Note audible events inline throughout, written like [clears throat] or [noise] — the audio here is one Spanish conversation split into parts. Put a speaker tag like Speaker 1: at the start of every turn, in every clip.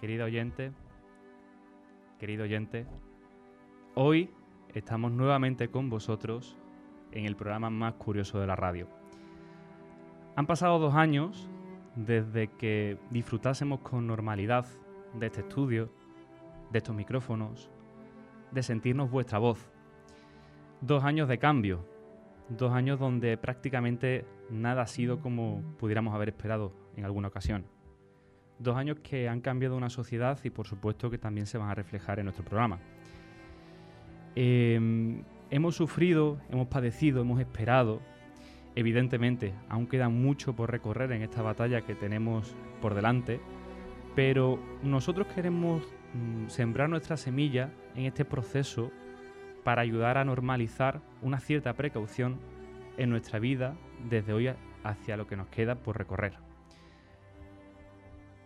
Speaker 1: querido oyente, querido oyente, hoy estamos nuevamente con vosotros en el programa más curioso de la radio. Han pasado dos años desde que disfrutásemos con normalidad de este estudio, de estos micrófonos, de sentirnos vuestra voz. Dos años de cambio, dos años donde prácticamente nada ha sido como pudiéramos haber esperado en alguna ocasión. Dos años que han cambiado una sociedad y por supuesto que también se van a reflejar en nuestro programa. Em, hemos sufrido, hemos padecido, hemos esperado. Evidentemente, aún queda mucho por recorrer en esta batalla que tenemos por delante, pero nosotros queremos mm, sembrar nuestra semilla en este proceso para ayudar a normalizar una cierta precaución en nuestra vida desde hoy hacia lo que nos queda por recorrer.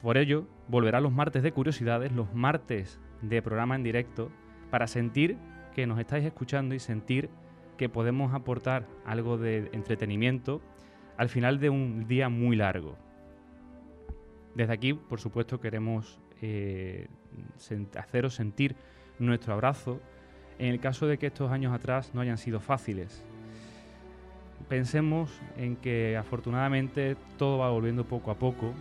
Speaker 1: Por ello, volverá los martes de curiosidades, los martes de programa en directo, para sentir que nos estáis escuchando y sentir que podemos aportar algo de entretenimiento al final de un día muy largo. Desde aquí, por supuesto, queremos eh, haceros sentir nuestro abrazo en el caso de que estos años atrás no hayan sido fáciles. Pensemos en que afortunadamente todo va volviendo poco a poco,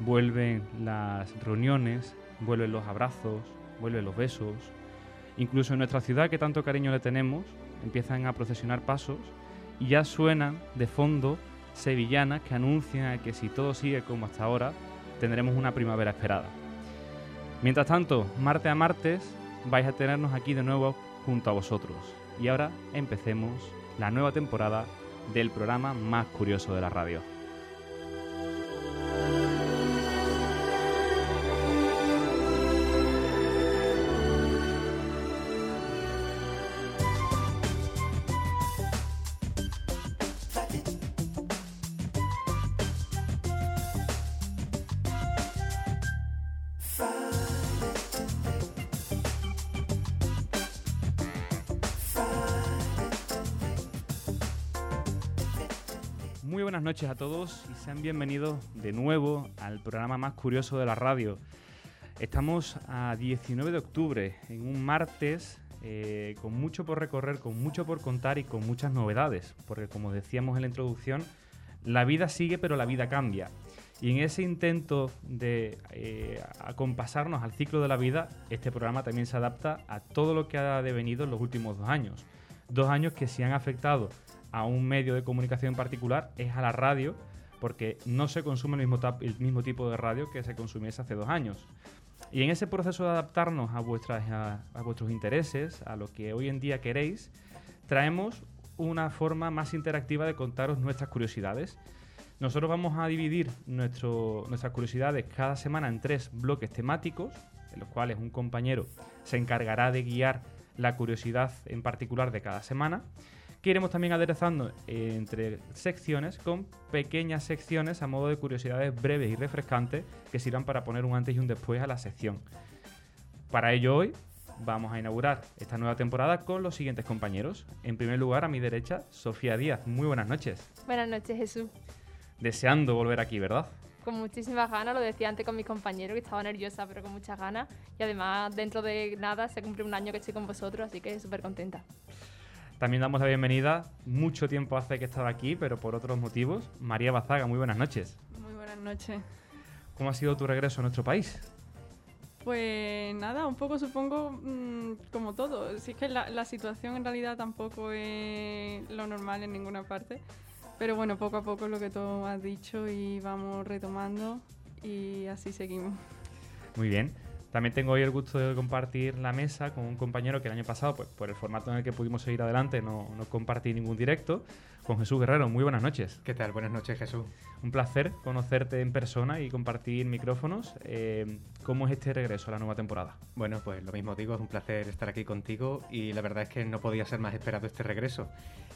Speaker 1: vuelven las reuniones, vuelven los abrazos, vuelven los besos, incluso en nuestra ciudad que tanto cariño le tenemos, empiezan a procesionar pasos y ya suenan de fondo sevillanas que anuncian que si todo sigue como hasta ahora, tendremos una primavera esperada. Mientras tanto, martes a martes vais a tenernos aquí de nuevo junto a vosotros. Y ahora empecemos la nueva temporada del programa más curioso de la radio. Noches a todos y sean bienvenidos de nuevo al programa más curioso de la radio. Estamos a 19 de octubre, en un martes eh, con mucho por recorrer, con mucho por contar y con muchas novedades, porque como decíamos en la introducción, la vida sigue pero la vida cambia. Y en ese intento de eh, acompasarnos al ciclo de la vida, este programa también se adapta a todo lo que ha devenido en los últimos dos años. Dos años que se han afectado a un medio de comunicación en particular es a la radio, porque no se consume el mismo, tipo de radio que se consumiese hace dos años. Y en ese proceso de adaptarnos a, vuestros intereses, a lo que hoy en día queréis, traemos una forma más interactiva de contaros nuestras curiosidades. Nosotros vamos a dividir nuestras curiosidades cada semana en tres bloques temáticos, en los cuales un compañero se encargará de guiar la curiosidad en particular de cada semana que iremos también aderezando entre secciones con pequeñas secciones a modo de curiosidades breves y refrescantes que sirvan para poner un antes y un después a la sección. Para ello hoy vamos a inaugurar esta nueva temporada con los siguientes compañeros. En primer lugar, a mi derecha, Sofía Díaz. Muy buenas noches.
Speaker 2: Buenas noches, Jesús.
Speaker 1: Deseando volver aquí, ¿verdad?
Speaker 2: Con muchísimas ganas, lo decía antes con mis compañeros, que estaba nerviosa, pero con muchas ganas. Y además, dentro de nada, se cumple un año que estoy con vosotros, así que súper contenta.
Speaker 1: También damos la bienvenida, mucho tiempo hace que estaba aquí, pero por otros motivos. María Bazaga, muy buenas noches.
Speaker 3: Muy buenas noches.
Speaker 1: ¿Cómo ha sido tu regreso a nuestro país?
Speaker 3: Pues nada, un poco supongo mm, como todo. Si es que la, situación en realidad tampoco es lo normal en ninguna parte. Pero bueno, poco a poco lo que tú has dicho y vamos retomando y así seguimos.
Speaker 1: Muy bien. También tengo hoy el gusto de compartir la mesa con un compañero que el año pasado, pues por el formato en el que pudimos seguir adelante, no, no compartí ningún directo, con Jesús Guerrero. Muy buenas noches.
Speaker 4: ¿Qué tal? Buenas noches, Jesús.
Speaker 1: Un placer conocerte en persona y compartir micrófonos. Eh, ¿Cómo es este regreso a la nueva temporada?
Speaker 4: Bueno, pues lo mismo digo, es un placer estar aquí contigo y la verdad es que no podía ser más esperado este regreso.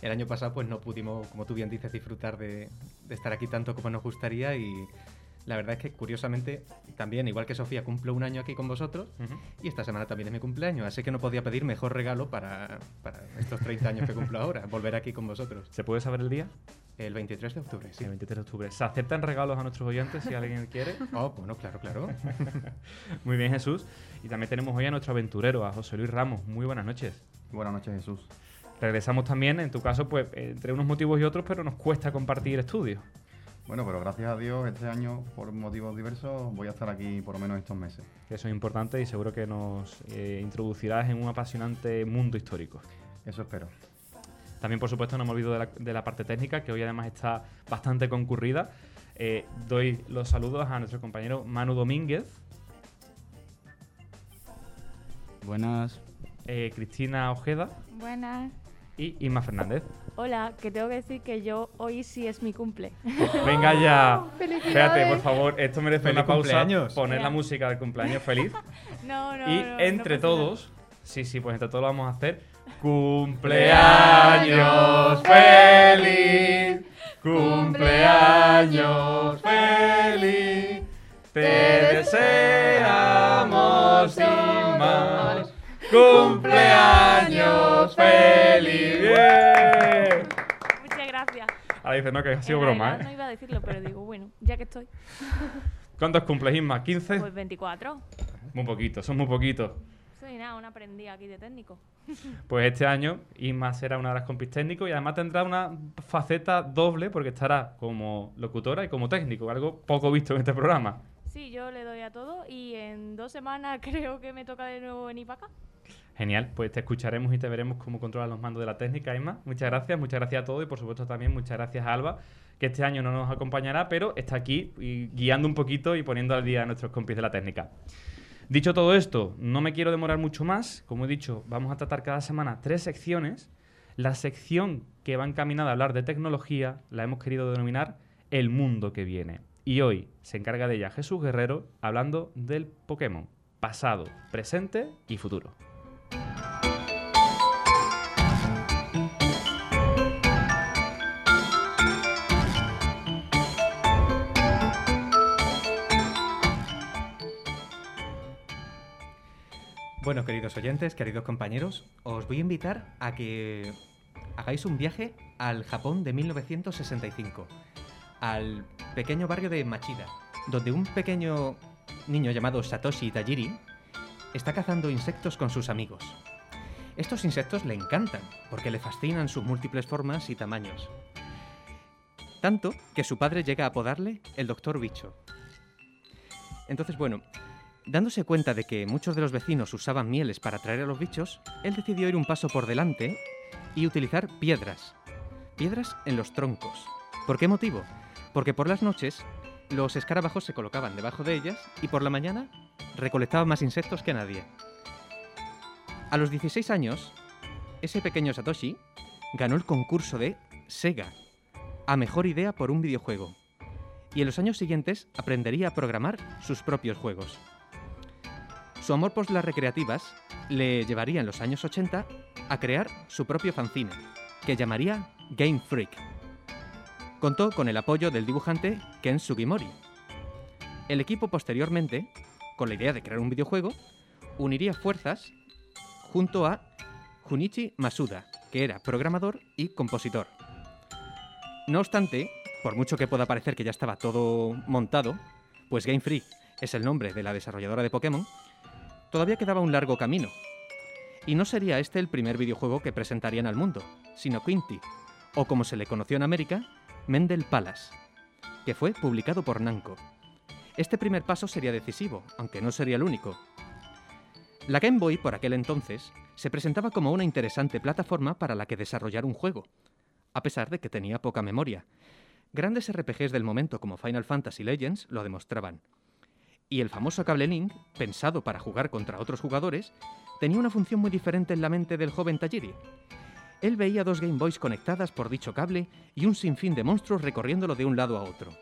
Speaker 4: El año pasado pues no pudimos, como tú bien dices, disfrutar de, de estar aquí tanto como nos gustaría y la verdad es que curiosamente también, igual que Sofía, cumplo un año aquí con vosotros y esta semana también es mi cumpleaños, así que no podía pedir mejor regalo para, estos 30 años que cumplo ahora, volver aquí con vosotros.
Speaker 1: ¿Se puede saber el día?
Speaker 4: El 23 de octubre, sí.
Speaker 1: El 23 de octubre. ¿Se aceptan regalos a nuestros oyentes si alguien quiere? [laughs]
Speaker 4: Oh, bueno, claro, claro. [laughs]
Speaker 1: Muy bien, Jesús. Y también tenemos hoy a nuestro aventurero, a José Luis Ramos. Muy buenas noches.
Speaker 5: Buenas noches, Jesús.
Speaker 1: Regresamos también, en tu caso, pues entre unos motivos y otros, pero nos cuesta compartir estudios.
Speaker 5: Bueno, pero gracias a Dios este año, por motivos diversos, voy a estar aquí por lo menos estos meses.
Speaker 1: Eso es importante y seguro que nos eh, introducirás en un apasionante mundo histórico.
Speaker 5: Eso espero.
Speaker 1: También, por supuesto, no me olvido de la, de la parte técnica, que hoy además está bastante concurrida. Eh, doy los saludos a nuestro compañero Manu Domínguez.
Speaker 6: Buenas.
Speaker 1: Eh, Cristina Ojeda.
Speaker 7: Buenas.
Speaker 1: Y Inma Fernández.
Speaker 7: Hola, que tengo que decir que yo hoy sí es mi cumple. [laughs]
Speaker 1: Venga ya. [laughs]
Speaker 2: ¡Felicidades!
Speaker 1: Espérate, por favor, esto merece
Speaker 4: ¡Feliz
Speaker 1: una pausa.
Speaker 4: cumpleaños!
Speaker 1: Poner la música del cumpleaños feliz. [laughs]
Speaker 7: No, no.
Speaker 1: y
Speaker 7: no, no
Speaker 1: entre
Speaker 7: nada.
Speaker 1: todos, sí, sí, pues entre todos lo vamos a hacer. Cumpleaños feliz, cumpleaños feliz, te deseamos sin
Speaker 2: Ah,
Speaker 1: más. Cumpleaños feliz. Bien.
Speaker 7: Muchas gracias.
Speaker 1: Ahora dice, no, que ha sido
Speaker 7: En
Speaker 1: broma,
Speaker 7: realidad No
Speaker 1: ¿eh?
Speaker 7: iba a decirlo, pero digo, bueno, ya que estoy, [laughs]
Speaker 1: ¿Cuántos cumples, Isma? ¿15?
Speaker 7: pues 24.
Speaker 1: Muy poquito, son muy poquitos.
Speaker 7: Soy nada, una aprendí aquí de técnico. [laughs]
Speaker 1: Pues este año Isma será una de las compis técnicos y además tendrá una faceta doble porque estará como locutora y como técnico, algo poco visto en este programa.
Speaker 7: Sí, yo le doy a todo y en dos semanas [laughs] creo que me toca de nuevo venir para.
Speaker 1: Genial, pues te escucharemos y te veremos cómo controlas los mandos de la técnica, Isma. Muchas gracias, muchas gracias a todos y por supuesto también muchas gracias a Alba, que este año no nos acompañará, pero está aquí guiando un poquito y poniendo al día a nuestros compis de la técnica. Dicho todo esto, no me quiero demorar mucho más. Como he dicho, vamos a tratar cada semana tres secciones. La sección que va encaminada a hablar de tecnología la hemos querido denominar El mundo que viene. Y hoy se encarga de ella Jesús Guerrero hablando del Pokémon, pasado, presente y futuro.
Speaker 4: Bueno, queridos oyentes, queridos compañeros, os voy a invitar a que hagáis un viaje al Japón de 1965, al pequeño barrio de Machida, donde un pequeño niño llamado Satoshi Tajiri está cazando insectos con sus amigos. Estos insectos le encantan, porque le fascinan sus múltiples formas y tamaños. Tanto que su padre llega a apodarle el Doctor Bicho. Entonces, bueno, Dándose cuenta de que muchos de los vecinos usaban mieles para atraer a los bichos, él decidió ir un paso por delante y utilizar piedras. Piedras en los troncos. ¿Por qué motivo? Porque por las noches los escarabajos se colocaban debajo de ellas y por la mañana recolectaban más insectos que nadie. A los 16 años, ese pequeño Satoshi ganó el concurso de Sega a mejor idea por un videojuego. Y en los años siguientes aprendería a programar sus propios juegos. Su amor por las recreativas le llevaría en los años 80 a crear su propio fanzine, que llamaría Game Freak. Contó con el apoyo del dibujante Ken Sugimori. El equipo posteriormente, con la idea de crear un videojuego, uniría fuerzas junto a Junichi Masuda, que era programador y compositor. No obstante, por mucho que pueda parecer que ya estaba todo montado, pues Game Freak es el nombre de la desarrolladora de Pokémon, todavía quedaba un largo camino. Y no sería este el primer videojuego que presentarían al mundo, sino Quinty, o como se le conoció en América, Mendel Palace, que fue publicado por Namco. Este primer paso sería decisivo, aunque no sería el único. La Game Boy, por aquel entonces, se presentaba como una interesante plataforma para la que desarrollar un juego, a pesar de que tenía poca memoria. Grandes RPGs del momento como Final Fantasy Legends lo demostraban. Y el famoso cable Link, pensado para jugar contra otros jugadores, tenía una función muy diferente en la mente del joven Tajiri. Él veía dos Game Boys conectadas por dicho cable y un sinfín de monstruos recorriéndolo de un lado a otro.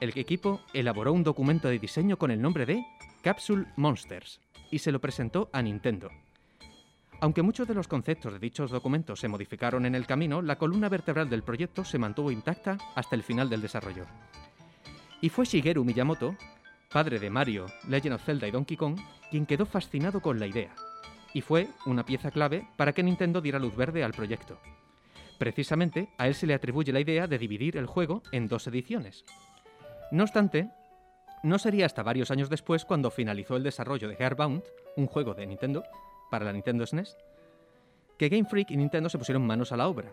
Speaker 4: El equipo elaboró un documento de diseño con el nombre de Capsule Monsters y se lo presentó a Nintendo. Aunque muchos de los conceptos de dichos documentos se modificaron en el camino, la columna vertebral del proyecto se mantuvo intacta hasta el final del desarrollo. Y fue Shigeru Miyamoto, padre de Mario, Legend of Zelda y Donkey Kong, quien quedó fascinado con la idea, y fue una pieza clave para que Nintendo diera luz verde al proyecto. Precisamente a él se le atribuye la idea de dividir el juego en dos ediciones. No obstante, no sería hasta varios años después cuando finalizó el desarrollo de Airbound, un juego de Nintendo, para la Nintendo SNES, que Game Freak y Nintendo se pusieron manos a la obra.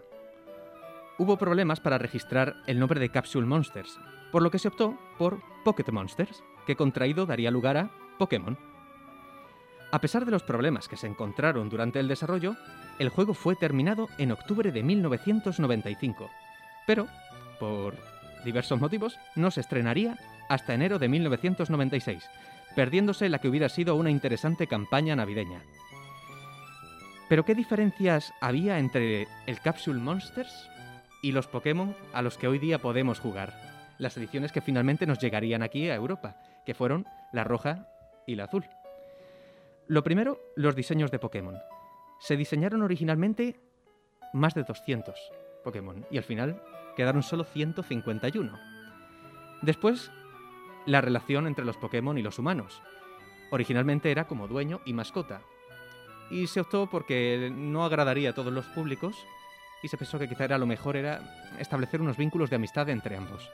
Speaker 4: Hubo problemas para registrar el nombre de Capsule Monsters, por lo que se optó por Pocket Monsters, que contraído daría lugar a Pokémon. A pesar de los problemas que se encontraron durante el desarrollo, el juego fue terminado en octubre de 1995, pero, por diversos motivos, no se estrenaría hasta enero de 1996, perdiéndose la que hubiera sido una interesante campaña navideña. Pero ¿qué diferencias había entre el Capsule Monsters y los Pokémon a los que hoy día podemos jugar? Las ediciones que finalmente nos llegarían aquí a Europa, que fueron la roja y la azul. Lo primero, los diseños de Pokémon. Se diseñaron originalmente más de 200 Pokémon y al final quedaron solo 151. Después, la relación entre los Pokémon y los humanos. Originalmente era como dueño y mascota. Y se optó porque no agradaría a todos los públicos y se pensó que quizá era lo mejor era establecer unos vínculos de amistad entre ambos.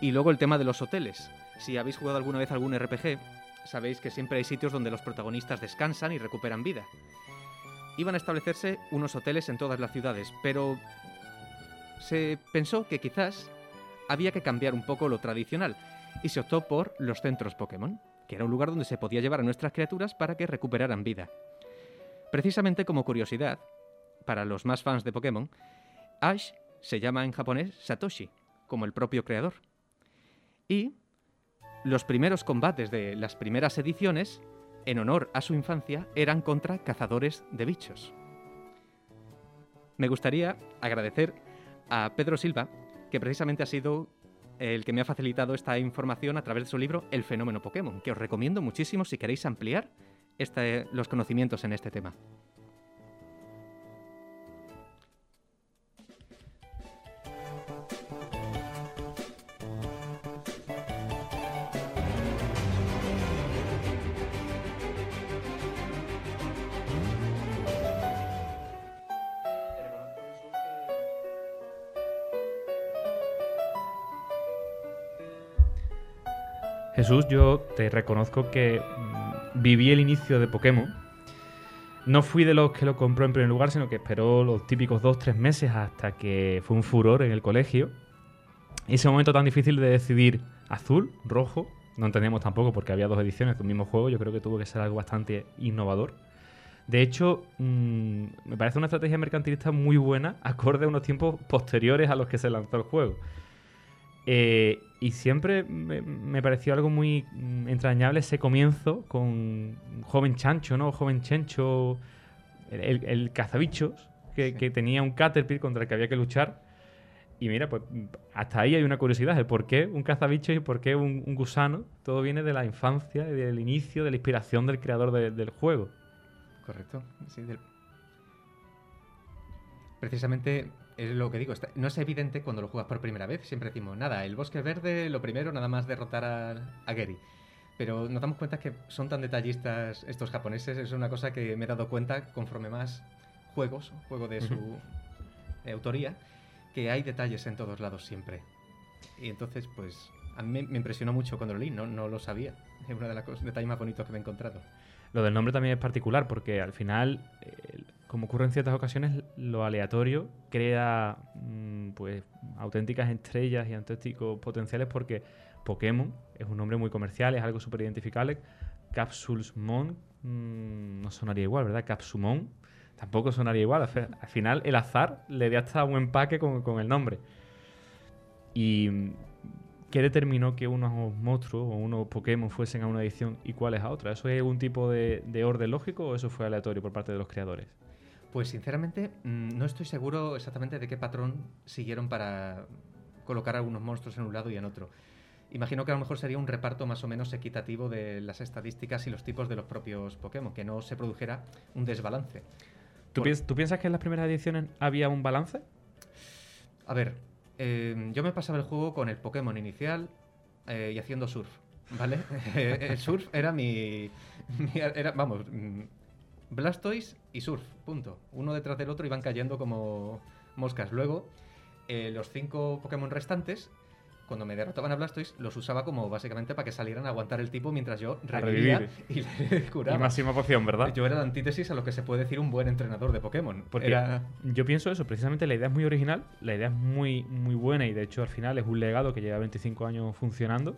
Speaker 4: Y luego el tema de los hoteles. Si habéis jugado alguna vez algún RPG, sabéis que siempre hay sitios donde los protagonistas descansan y recuperan vida. Iban a establecerse unos hoteles en todas las ciudades, pero se pensó que quizás había que cambiar un poco lo tradicional y se optó por los centros Pokémon, que era un lugar donde se podía llevar a nuestras criaturas para que recuperaran vida. Precisamente como curiosidad, para los más fans de Pokémon, Ash se llama en japonés Satoshi, como el propio creador. Y los primeros combates de las primeras ediciones, en honor a su infancia, eran contra cazadores de bichos. Me gustaría agradecer a Pedro Silva, que precisamente ha sido el que me ha facilitado esta información a través de su libro El fenómeno Pokémon, que os recomiendo muchísimo si queréis ampliar este, los conocimientos en este tema.
Speaker 1: Jesús, yo te reconozco que mm, viví el inicio de Pokémon. No fui de los que lo compró en primer lugar, sino que esperó los típicos dos, tres meses hasta que fue un furor en el colegio. Ese momento tan difícil de decidir azul, rojo, no entendíamos tampoco porque había dos ediciones de un mismo juego, yo creo que tuvo que ser algo bastante innovador. De hecho, mmm, me parece una estrategia mercantilista muy buena, acorde a unos tiempos posteriores a los que se lanzó el juego. Eh, y siempre me, me, pareció algo muy mm, entrañable ese comienzo con joven chancho, ¿no? Joven chencho, el, el cazabichos, que, sí. que, tenía un Caterpillar contra el que había que luchar. Y mira, pues hasta ahí hay una curiosidad, de por qué un cazabichos y por qué un, un, gusano. Todo viene de la infancia, del inicio, de la inspiración del creador de, del juego.
Speaker 4: Correcto. Sí, del... Precisamente es lo que digo, está, no es evidente cuando lo juegas por primera vez. Siempre decimos, nada, el bosque verde, lo primero, nada más derrotar a, a Gary. Pero nos damos cuenta que son tan detallistas estos japoneses, es una cosa que me he dado cuenta conforme más juegos, juego de su uh -huh. autoría, que hay detalles en todos lados siempre. Y entonces, pues, a mí me impresionó mucho cuando lo leí, no, no lo sabía. Es uno de los detalles más bonitos que me he encontrado.
Speaker 1: Lo del nombre también es particular porque al final eh, como ocurre en ciertas ocasiones, lo aleatorio crea mmm, pues auténticas estrellas y auténticos potenciales porque Pokémon es un nombre muy comercial, es algo súper identificable. Capsulesmon mmm, no sonaría igual, ¿verdad? Capsumon tampoco sonaría igual. Al final, el azar le da hasta un empaque con, con el nombre. Y ¿Qué determinó que unos monstruos o unos Pokémon fuesen a una edición y cuáles a otra? ¿Eso es algún tipo de, orden lógico o eso fue aleatorio por parte de los creadores?
Speaker 4: Pues sinceramente mm, no estoy seguro exactamente de qué patrón siguieron para colocar algunos monstruos en un lado y en otro. Imagino que a lo mejor sería un reparto más o menos equitativo de las estadísticas y los tipos de los propios Pokémon, que no se produjera un desbalance.
Speaker 1: ¿Tú, Por... ¿Tú piensas que en las primeras ediciones había un balance?
Speaker 4: A ver, eh, yo me pasaba el juego con el Pokémon inicial eh, y haciendo surf, ¿vale? [laughs] el surf era mi, mi, Era, vamos, mm, Blastoise y Surf, punto. Uno detrás del otro iban cayendo como moscas. Luego, eh, los cinco Pokémon restantes, cuando me derrotaban a Blastoise, los usaba como básicamente para que salieran a aguantar el tipo mientras yo revivía y le [laughs] curaba.
Speaker 1: Y máxima poción, ¿verdad?
Speaker 4: Yo era la antítesis a lo que se puede decir un buen entrenador de Pokémon.
Speaker 1: Porque
Speaker 4: Era-
Speaker 1: yo pienso eso, precisamente la idea es muy original, la idea es muy, muy buena y de hecho al final es un legado que lleva 25 años funcionando,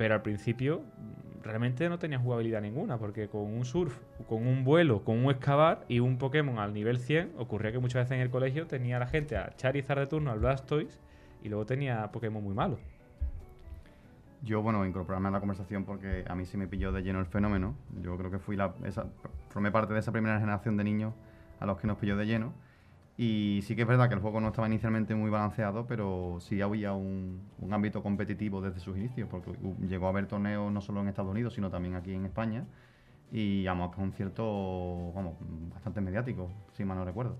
Speaker 1: pero al principio mm, realmente no tenía jugabilidad ninguna, porque con un surf, con un vuelo, con un excavar y un Pokémon al nivel 100, ocurría que muchas veces en el colegio tenía la gente a Charizard de turno, al Blastoise, y luego tenía Pokémon muy malos.
Speaker 5: Yo, bueno, incorporarme a la conversación porque a mí sí me pilló de lleno el fenómeno. Yo creo que fui la, formé parte de esa primera generación de niños a los que nos pilló de lleno. Y sí que es verdad que el juego no estaba inicialmente muy balanceado, pero sí había un, un ámbito competitivo desde sus inicios, porque llegó a haber torneos no solo en Estados Unidos, sino también aquí en España. Y vamos, con cierto, vamos, bastante mediático, si mal no recuerdo.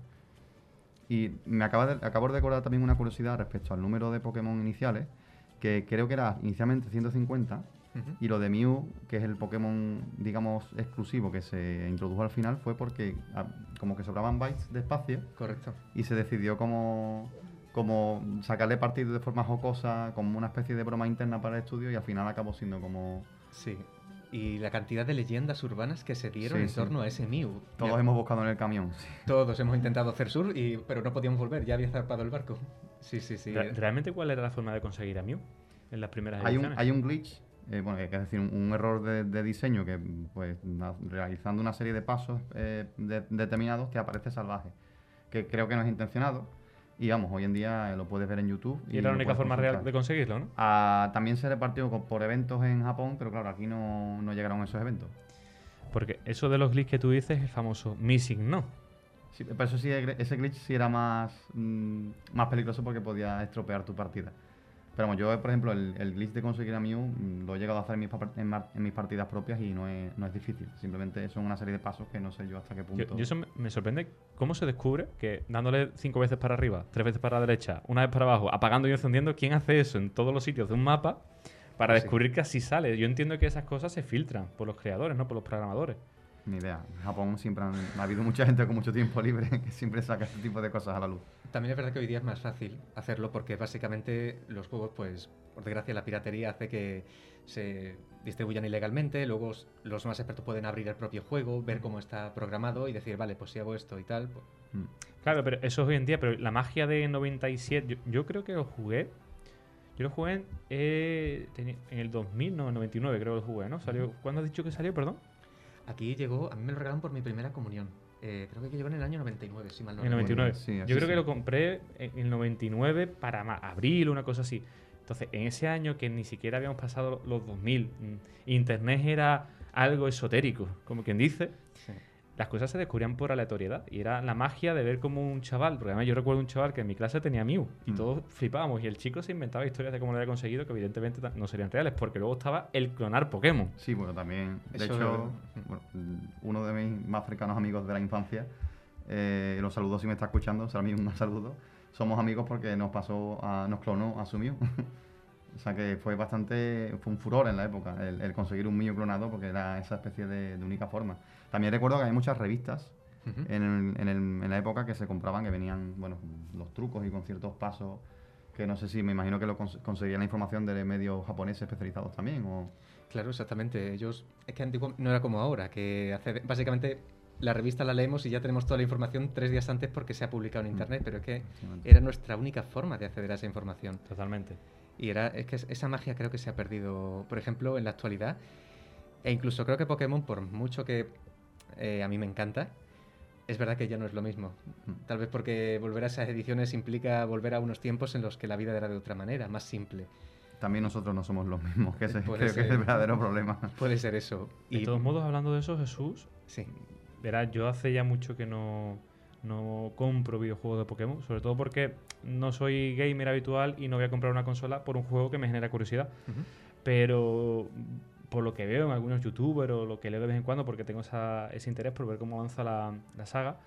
Speaker 5: Y me acaba de, acabo de recordar también una curiosidad respecto al número de Pokémon iniciales, que creo que era inicialmente 150, Y lo de Mew, que es el Pokémon, digamos, exclusivo que se introdujo al final, fue porque ah, como que sobraban bytes de espacio
Speaker 4: Correcto.
Speaker 5: y se decidió como, como sacarle partido de forma jocosa, como una especie de broma interna para el estudio y al final acabó siendo como...
Speaker 4: Sí. Y la cantidad de leyendas urbanas que se dieron
Speaker 5: Sí,
Speaker 4: en
Speaker 5: sí.
Speaker 4: torno a ese Mew.
Speaker 5: Todos
Speaker 4: Ya-
Speaker 5: hemos buscado en el camión. sí.
Speaker 4: Todos hemos intentado hacer sur, y, pero no podíamos volver, ya había zarpado el barco. Sí, sí, sí.
Speaker 1: Re- ¿Realmente cuál era la forma de conseguir a Mew en las primeras
Speaker 5: Hay un, hay un glitch, eh, bueno, es decir, un, un error de, de diseño que, pues, na- realizando una serie de pasos eh, de- determinados, te aparece salvaje. Que creo que no es intencionado. Y vamos, hoy en día eh, lo puedes ver en YouTube.
Speaker 1: Y era la única forma real de conseguirlo, ¿no?
Speaker 5: Ah, también se repartió por eventos en Japón, pero claro, aquí no, no llegaron esos eventos.
Speaker 1: Porque eso de los glitches que tú dices es el famoso missing no.
Speaker 5: Sí, pero eso sí, ese glitch sí era más, mm, más peligroso porque podía estropear tu partida. Pero vamos, yo, por ejemplo, el, el glitch de conseguir a Mew mm, lo he llegado a hacer en mis, en mis partidas propias y no es, no es difícil. Simplemente son una serie de pasos que no sé yo hasta qué
Speaker 1: Yo,
Speaker 5: punto.
Speaker 1: yo eso me, me sorprende cómo se descubre que dándole cinco veces para arriba, tres veces para la derecha, una vez para abajo, apagando y encendiendo, ¿quién hace eso en todos los sitios de un mapa para
Speaker 4: Sí.
Speaker 1: descubrir que así sale? Yo entiendo que esas cosas se filtran por los creadores, no por los programadores.
Speaker 5: Ni idea. En Japón siempre han- ha habido mucha gente con mucho tiempo libre [laughs] que siempre saca este tipo de cosas a la luz.
Speaker 4: También es verdad que hoy día es más fácil hacerlo porque básicamente los juegos, pues, por desgracia, la piratería hace que se distribuyan ilegalmente. Luego los más expertos pueden abrir el propio juego, ver cómo está programado y decir, vale, pues si hago esto y tal. pues-
Speaker 5: Mm.
Speaker 1: Claro, pero eso es hoy en día, pero la magia de 97, yo, yo creo que lo jugué. Yo lo jugué en, eh, en el 2000, no, en 99 creo que lo jugué, ¿no? Salió, ¿Cuándo has dicho que salió, perdón?
Speaker 4: Aquí llegó, a mí me lo regalaron por mi primera comunión. Eh, creo que llegó en el año 99, si mal no
Speaker 1: En el
Speaker 4: recuerdo.
Speaker 1: 99.
Speaker 5: Sí,
Speaker 1: Yo creo que lo compré en el 99 para abril, una cosa así. Entonces, en ese año que ni siquiera habíamos pasado los 2000, mm, Internet era algo esotérico, como quien dice,
Speaker 4: Sí.
Speaker 1: Las cosas se descubrían por aleatoriedad. Y era la magia de ver como un chaval, porque además yo recuerdo un chaval que en mi clase tenía Mew y
Speaker 5: Mm.
Speaker 1: todos flipábamos. Y el chico se inventaba historias de cómo lo había conseguido que evidentemente no serían reales, porque luego estaba el clonar Pokémon.
Speaker 5: Sí, bueno, también, de
Speaker 4: Eso-
Speaker 5: hecho, bueno, mm, uno de mis más cercanos amigos de la infancia, eh, los saludo si me está escuchando, o sea, a mí un saludo. Somos amigos porque nos pasó, a- nos clonó a su Mew. [laughs] o sea que fue bastante, fue un furor en la época el, el conseguir un Mew clonado porque era esa especie de, de única forma. También recuerdo que hay muchas revistas
Speaker 4: Ujú.
Speaker 5: en, el- en el- en la época que se compraban, que venían, bueno, los trucos y con ciertos pasos, que no sé si, me imagino que lo cons- conseguían la información de medios japoneses especializados también, o...
Speaker 4: Claro, exactamente. Ellos, es que antiguo no era como ahora, que hace, básicamente la revista la leemos y ya tenemos toda la información tres días antes porque se ha publicado en
Speaker 5: Mm.
Speaker 4: internet, pero es que era nuestra única forma de acceder a esa información.
Speaker 1: Totalmente.
Speaker 4: Y era, es que es- esa magia creo que se ha perdido, por ejemplo, en la actualidad. E incluso creo que Pokémon, por mucho que eh, a mí me encanta, es verdad que ya no es lo mismo. Tal vez porque volver a esas ediciones implica volver a unos tiempos en los que la vida era de otra manera, más simple.
Speaker 5: También nosotros no somos los mismos, que ese que es
Speaker 4: ser.
Speaker 5: el verdadero problema.
Speaker 4: Puede ser eso.
Speaker 1: De todos modos, hablando de eso, Jesús,
Speaker 4: Sí.
Speaker 1: Verás, yo hace ya mucho que no, no compro videojuegos de Pokémon, sobre todo porque no soy gamer habitual y no voy a comprar una consola por un juego que me genera curiosidad. Pero por lo que veo en algunos youtubers o lo que leo de vez en cuando, porque tengo esa- ese interés por ver cómo avanza la, la saga,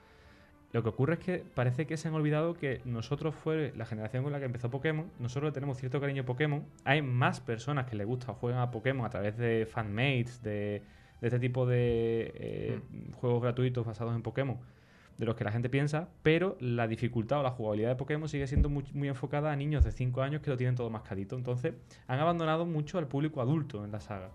Speaker 1: lo que ocurre es que parece que se han olvidado que nosotros fue la generación con la que empezó Pokémon, nosotros le tenemos cierto cariño a Pokémon, hay más personas que les gusta o juegan a Pokémon a través de fanmates, de, de este tipo de eh, juegos gratuitos basados en Pokémon, de los que la gente piensa, pero la dificultad o la jugabilidad de Pokémon sigue siendo muy, muy enfocada a niños de 5 años que lo tienen todo mascadito. Entonces, han abandonado mucho al público adulto en la saga.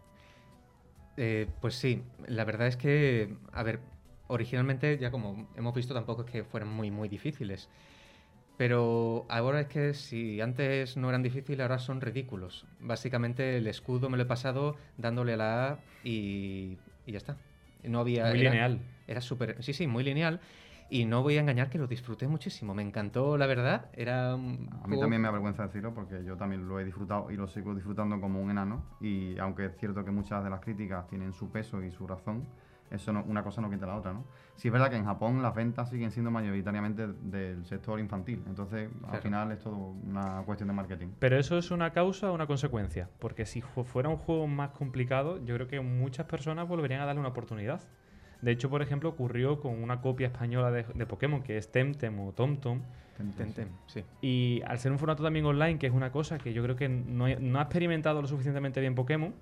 Speaker 4: Eh, pues sí, la verdad es que, a ver, originalmente ya como hemos visto tampoco es que fueran muy, muy difíciles. Pero ahora es que si antes no eran difíciles, ahora son ridículos. Básicamente el escudo me lo he pasado dándole a la A y, y ya está. No había,
Speaker 1: Muy
Speaker 4: era-
Speaker 1: lineal.
Speaker 4: Era súper, sí, sí, muy lineal. Y no voy a engañar que lo disfruté muchísimo. Me encantó, la verdad. Era un
Speaker 5: A mí
Speaker 4: juego-
Speaker 5: también me avergüenza decirlo porque yo también lo he disfrutado y lo sigo disfrutando como un enano. Y aunque es cierto que muchas de las críticas tienen su peso y su razón, eso no, una cosa no quita la otra, ¿no? Sí es verdad que en Japón las ventas siguen siendo mayoritariamente del sector infantil. Entonces, al
Speaker 4: Claro.
Speaker 5: final es todo una cuestión de marketing.
Speaker 1: Pero eso es una causa o una consecuencia. Porque si fu- fuera un juego más complicado, yo creo que muchas personas volverían a darle una oportunidad. De hecho, por ejemplo, ocurrió con una copia española de, de Pokémon, que es Temtem o TomTom.
Speaker 4: Tentem, sí.
Speaker 1: Y al ser un formato también online, que es una cosa que yo creo que no, ha experimentado lo suficientemente bien Pokémon,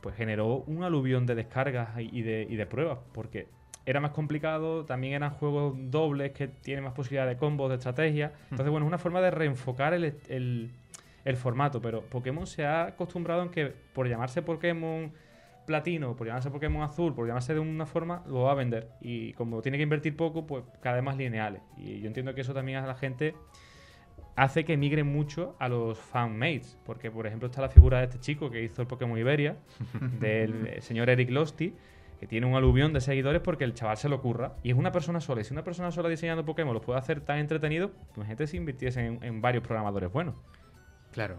Speaker 1: pues generó un aluvión de descargas y y de, y de pruebas. Porque era más complicado, también eran juegos dobles que tienen más posibilidad de combos, de estrategia. Entonces, bueno, es una forma de reenfocar el, el- el formato. Pero Pokémon se ha acostumbrado en que por llamarse Pokémon platino, por llamarse Pokémon azul, por llamarse de una forma, lo va a vender. Y como tiene que invertir poco, pues cada vez más lineales. Y yo entiendo que eso también a la gente hace que migren mucho a los fanmates. Porque, por ejemplo, está la figura de este chico que hizo el Pokémon Iberia, [laughs] del eh, señor Eric Losty, que tiene un aluvión de seguidores porque el chaval se lo curra. Y es una persona sola. Y si una persona sola diseñando Pokémon lo puede hacer tan entretenido, pues gente se invirtiese en, en varios programadores buenos.
Speaker 4: Claro.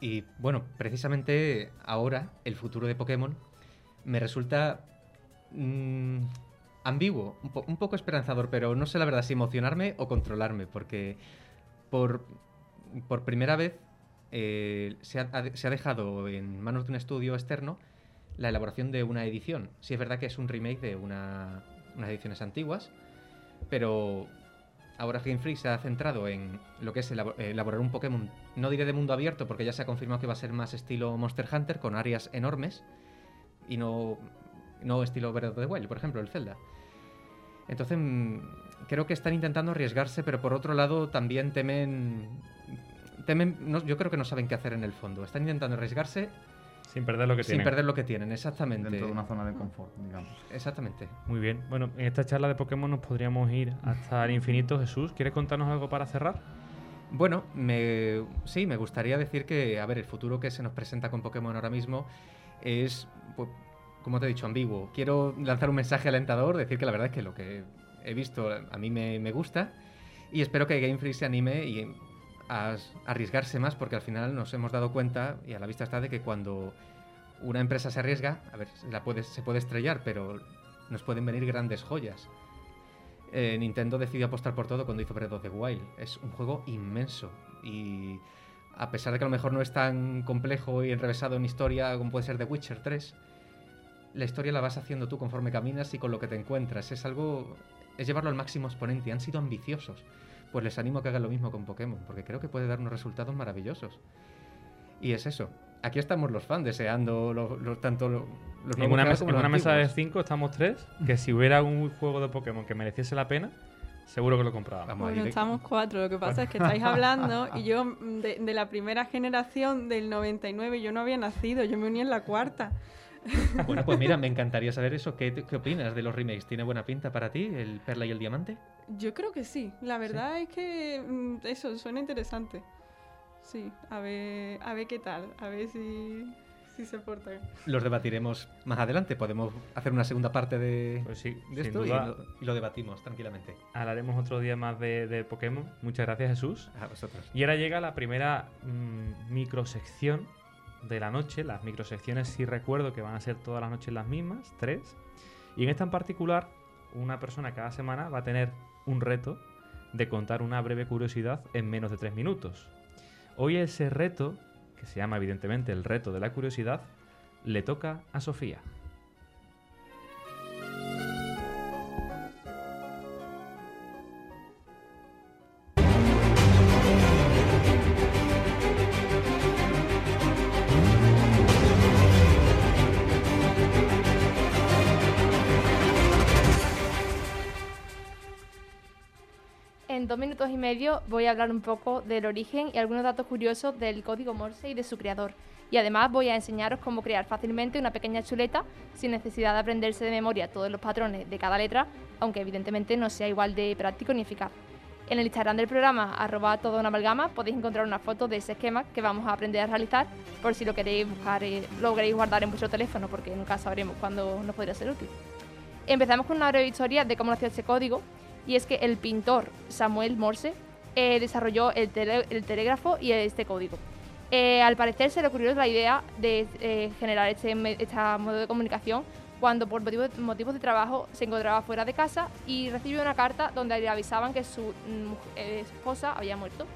Speaker 4: Y bueno, precisamente ahora el futuro de Pokémon me resulta mm, ambiguo, un, po- un poco esperanzador, pero no sé la verdad si emocionarme o controlarme, porque por, primera vez eh, se, ha, dejado en manos de un estudio externo la elaboración de una edición. Sí es verdad que es un remake de una- unas ediciones antiguas, pero ahora Game Freak se ha centrado en lo que es elabo- elaborar un Pokémon, no diré de mundo abierto, porque ya se ha confirmado que va a ser más estilo Monster Hunter, con áreas enormes, y no, no estilo Breath of the Wild, por ejemplo, el Zelda. Entonces, mm, creo que están intentando arriesgarse, pero por otro lado también temen... temen no- yo creo que no saben qué hacer en el fondo. Están intentando arriesgarse
Speaker 1: Sin perder lo que
Speaker 4: sin
Speaker 1: tienen.
Speaker 4: perder lo que tienen, exactamente.
Speaker 5: Dentro de una zona de confort, digamos.
Speaker 4: Exactamente.
Speaker 1: Muy bien. Bueno, en esta charla de Pokémon nos podríamos ir hasta el infinito. Jesús, ¿quieres contarnos algo para cerrar?
Speaker 4: Bueno, me, sí, me gustaría decir que, a ver, el futuro que se nos presenta con Pokémon ahora mismo es, pues, como te he dicho, ambiguo. Quiero lanzar un mensaje alentador, decir que la verdad es que lo que he visto a mí me, gusta y espero que Game Freak se anime y a arriesgarse más porque al final nos hemos dado cuenta y a la vista está de que cuando una empresa se arriesga, a ver, se la puede, se puede estrellar, pero nos pueden venir grandes joyas. Eh, Nintendo decidió apostar por todo cuando hizo Breath of the Wild. Es un juego inmenso y a pesar de que a lo mejor no es tan complejo y enrevesado en historia como puede ser The Witcher 3, la historia la vas haciendo tú conforme caminas y con lo que te encuentras. Es algo... es llevarlo al máximo exponente. Han sido ambiciosos. Pues les animo a que hagan lo mismo con Pokémon, porque creo que puede dar unos resultados maravillosos. Y es eso. Aquí estamos los fans deseando lo- lo- tanto lo- los
Speaker 1: En
Speaker 4: nuevos
Speaker 1: una,
Speaker 4: como
Speaker 1: en
Speaker 4: los
Speaker 1: una mesa de
Speaker 4: antiguos.
Speaker 1: cinco estamos tres, que si hubiera un juego de Pokémon que mereciese la pena, seguro que lo comprábamos.
Speaker 3: Bueno, estamos cuatro. Lo que pasa es que estáis hablando [laughs] y yo mm, de, de la primera generación del 99 yo no había nacido, yo me uní en la cuarta. [laughs]
Speaker 4: Bueno, pues mira, me encantaría saber eso. ¿Qué, qué opinas de los remakes? ¿Tiene buena pinta para ti el Perla y el Diamante?
Speaker 3: Yo creo que sí. La verdad es que mm, eso suena interesante. Sí, a ver, a ver qué tal, a ver si, si se porta.
Speaker 4: Los debatiremos más adelante. Podemos hacer una segunda parte de,
Speaker 1: Pues sí,
Speaker 4: de
Speaker 1: sin
Speaker 4: esto y lo, y lo debatimos tranquilamente.
Speaker 1: hablaremos otro día más de, de Pokémon. Muchas gracias, Jesús.
Speaker 4: A vosotros.
Speaker 1: Y ahora llega la primera mm, microsección de la noche. Las microsecciones sí recuerdo que van a ser todas las noches las mismas, tres. Y en esta en particular, una persona cada semana va a tener un reto de contar una breve curiosidad en menos de tres minutos. Hoy ese reto, que se llama evidentemente el reto de la curiosidad, le toca a Sofía.
Speaker 2: Dos minutos y medio voy a hablar un poco del origen y algunos datos curiosos del código Morse y de su creador. Y además voy a enseñaros cómo crear fácilmente una pequeña chuleta sin necesidad de aprenderse de memoria todos los patrones de cada letra, aunque evidentemente no sea igual de práctico ni eficaz. En el Instagram del programa, arroba toda una amalgama, podéis encontrar una foto de ese esquema que vamos a aprender a realizar por si lo queréis buscar, eh, lo queréis guardar en vuestro teléfono, porque nunca sabremos cuándo nos podría ser útil. Empezamos con una breve historia de cómo nació este código, y es que el pintor Samuel Morse eh, desarrolló el, telégrafo y este código. Eh, al parecer se le ocurrió la idea de generar este, este modo de comunicación cuando por motivos, de trabajo se encontraba fuera de casa y recibió una carta donde le avisaban que su eh, esposa había muerto.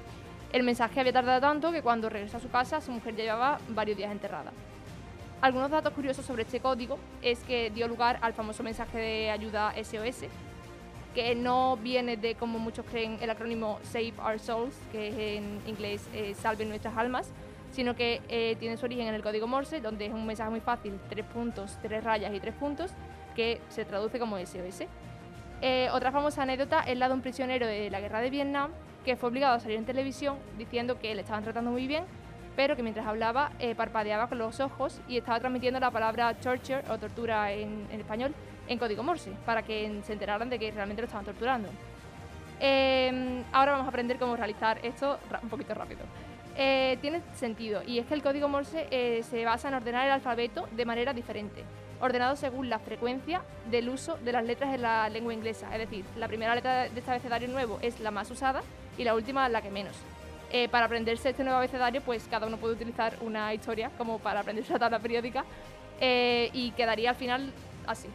Speaker 2: El mensaje había tardado tanto que cuando regresó a su casa su mujer llevaba varios días enterrada. Algunos datos curiosos sobre este código es que dio lugar al famoso mensaje de ayuda SOS, que no viene de, como muchos creen, el acrónimo Save Our Souls, que en inglés es Salve nuestras almas, sino que eh, tiene su origen en el código Morse, donde es un mensaje muy fácil, tres puntos, tres rayas y tres puntos, que se traduce como SOS. Eh, otra famosa anécdota es la de un prisionero de la guerra de Vietnam que fue obligado a salir en televisión diciendo que le estaban tratando muy bien, pero que mientras hablaba eh, parpadeaba con los ojos y estaba transmitiendo la palabra torture o tortura en, español en código Morse, para que se enteraran de que realmente lo estaban torturando. ahora vamos a aprender cómo realizar esto un poquito rápido. Eh, tiene sentido y es que el código Morse eh, se basa en ordenar el alfabeto de manera diferente, ordenado según la frecuencia del uso de las letras en la lengua inglesa. Es decir, la primera letra de este abecedario nuevo es la más usada y la última la que menos. Eh, para aprenderse este nuevo abecedario, pues cada uno puede utilizar una historia como para aprenderse la tabla periódica y quedaría al final así.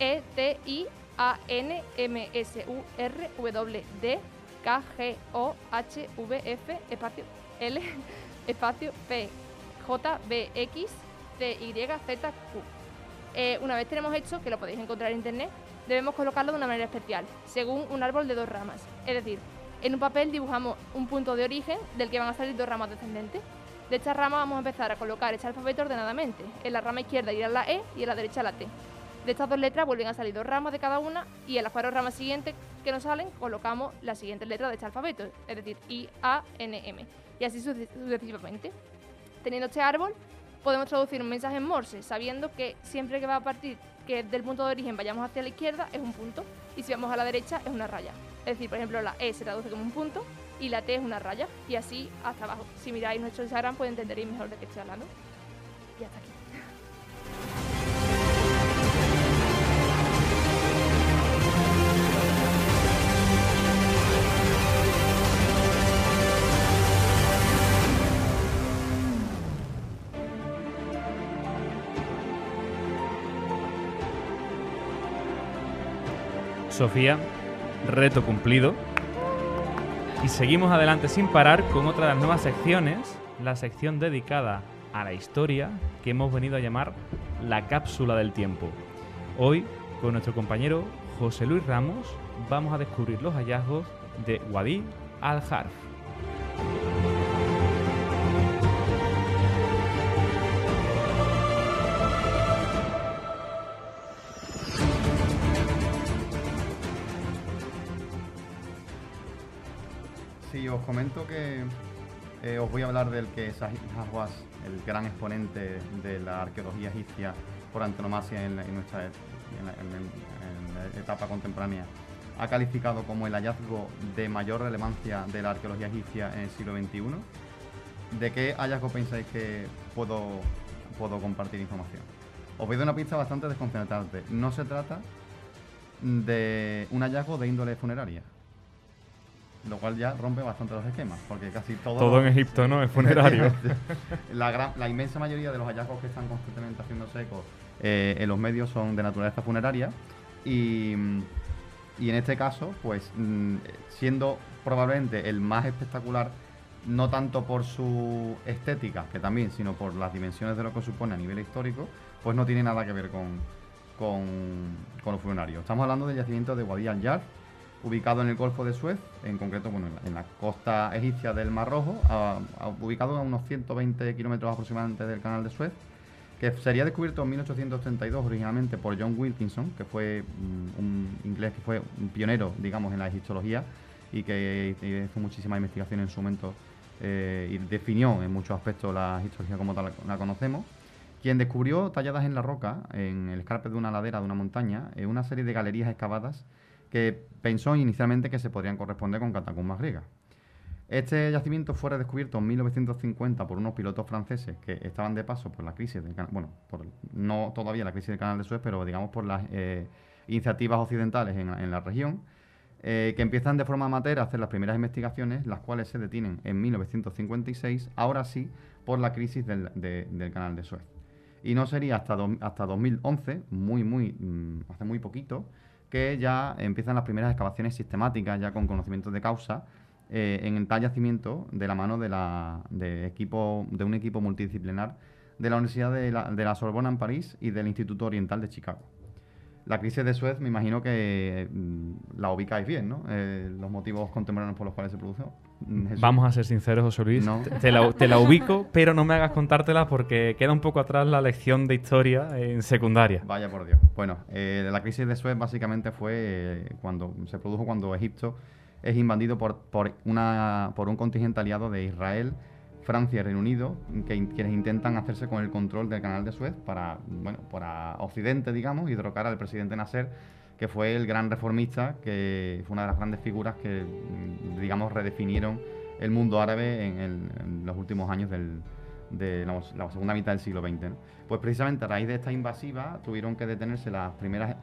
Speaker 2: E, T, I, A, N, M, S, U, R, W, D, K, G, O, H, V, F, espacio L, [laughs] espacio, P, J, B, X, C, Y, Z, Q. Eh, una vez tenemos esto, que lo podéis encontrar en internet, debemos colocarlo de una manera especial, según un árbol de dos ramas. Es decir, en un papel dibujamos un punto de origen del que van a salir dos ramas descendentes. De esta rama vamos a empezar a colocar este alfabeto ordenadamente. En la rama izquierda irá la E y en la derecha la T. De estas dos letras vuelven a salir dos ramas de cada una y en las cuatro ramas siguientes que nos salen colocamos las siguientes letras de este alfabeto, es decir, I, A, N, M y así sucesivamente. Teniendo este árbol, podemos traducir un mensaje en Morse, sabiendo que siempre que va a partir que del punto de origen vayamos hacia la izquierda es un punto, y si vamos a la derecha es una raya. Es decir, por ejemplo, la E se traduce como un punto y la T es una raya, y así hasta abajo. Si miráis nuestro Instagram, pues entenderéis mejor de qué estoy hablando. Y hasta aquí.
Speaker 1: Sofía, reto cumplido. Y seguimos adelante sin parar con otra de las nuevas secciones, la sección dedicada a la historia que hemos venido a llamar la cápsula del tiempo. Hoy, con nuestro compañero José Luis Ramos, vamos a descubrir los hallazgos de Wadi al-Harf.
Speaker 5: Os comento que eh, os voy a hablar del que Sahih Hawass, el gran exponente de la arqueología egipcia por antonomasia en, nuestra etapa contemporánea, ha calificado como el hallazgo de mayor relevancia de la arqueología egipcia en el siglo XXI. ¿De qué hallazgo pensáis que puedo, puedo compartir información? Os voy a dar una pista bastante desconcertante. No se trata de un hallazgo de índole funeraria lo cual ya rompe bastante los esquemas, porque casi todo...
Speaker 1: Todo en Egipto, ¿no? Es funerario. [laughs]
Speaker 5: la, la inmensa mayoría de los hallazgos que están constantemente haciendo eco eh, en los medios son de naturaleza funeraria y, y en este caso, pues mm, siendo probablemente el más espectacular, no tanto por su estética, que también, sino por las dimensiones de lo que supone a nivel histórico, pues no tiene nada que ver con, con, con lo funerario. Estamos hablando del yacimiento de Wadi al-Yar, ubicado en el Golfo de Suez, en concreto bueno, en, la, costa egipcia del Mar Rojo, ubicado a unos 120 kilómetros aproximadamente del Canal de Suez, que sería descubierto en 1832 originalmente por John Wilkinson, que fue mm, un inglés que fue un pionero, digamos, en la egiptología, y que hizo muchísima investigación en su momento eh, y definió en muchos aspectos la historia como tal la conocemos, quien descubrió talladas en la roca, en el escarpe de una ladera de una montaña, una serie de galerías excavadas que pensó inicialmente que se podrían corresponder con catacumbas griegas. Este yacimiento fue redescubierto en 1950 por unos pilotos franceses que estaban de paso por la crisis del canal, bueno, por, no todavía la crisis del canal de Suez, pero digamos por las eh, iniciativas occidentales en, la región, eh, que empiezan de forma amateur a hacer las primeras investigaciones, las cuales se detienen en 1956, ahora sí, por la crisis del, canal de Suez. Y no sería hasta, hasta 2011, muy, muy, mm, hace muy poquito, que ya empiezan las primeras excavaciones sistemáticas, ya con conocimientos de causa, eh, en tal yacimiento de la mano de, la, de, equipo, de un equipo multidisciplinar de la Universidad de la, de la Sorbona en París y del Instituto Oriental de Chicago. La crisis de Suez, me imagino que mm, la ubicáis bien, ¿no? Eh, los motivos contemporáneos por los cuales se produjo.
Speaker 1: Mm, Vamos a ser sinceros, José Luis. Te, la, te, la, ubico, pero no me hagas contártela porque queda un poco atrás la lección de historia en secundaria.
Speaker 5: Vaya por Dios. Bueno, eh, la crisis de Suez básicamente fue cuando se produjo cuando Egipto es invadido por, por, una, por un contingente aliado de Israel, Francia y Reino Unido, que, quienes intentan hacerse con el control del canal de Suez para, bueno, para Occidente, digamos, y derrocar al presidente Nasser, que fue el gran reformista, que fue una de las grandes figuras que, digamos, redefinieron el mundo árabe en, los últimos años del, de la, segunda mitad del siglo XX. Pues precisamente a raíz de esta invasiva tuvieron que detenerse las primeras,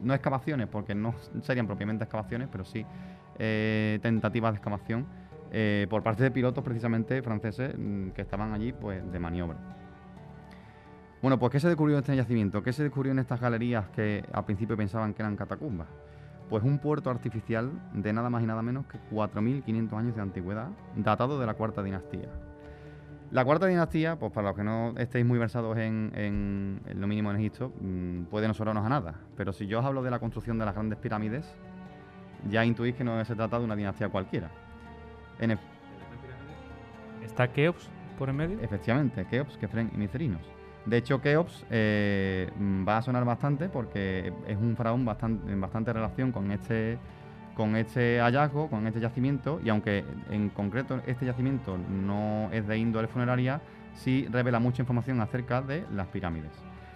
Speaker 5: no excavaciones, porque no serían propiamente excavaciones, pero sí eh, tentativas de excavación eh, por parte de pilotos precisamente franceses mm, que estaban allí pues, de maniobra. Bueno, pues ¿qué se descubrió en este yacimiento? ¿Qué se descubrió en estas galerías que al principio pensaban que eran catacumbas? Pues un puerto artificial de nada más y nada menos que 4.500 años de antigüedad, datado de la cuarta dinastía. La cuarta dinastía, pues para los que no estéis muy versados en, lo mínimo en Egipto, mm, puede no sonarnos a nada. Pero si yo os hablo de la construcción de las grandes pirámides, ya intuís que no se trata de una dinastía cualquiera.
Speaker 1: ¿Está Keops por en medio?
Speaker 5: Efectivamente, Keops, Kefren y Micerinos. De hecho, Keops eh, va a sonar bastante porque es un faraón bastante, en bastante relación con este, con este hallazgo, con este yacimiento, y aunque en concreto este yacimiento no es de índole funeraria, sí revela mucha información acerca de las pirámides.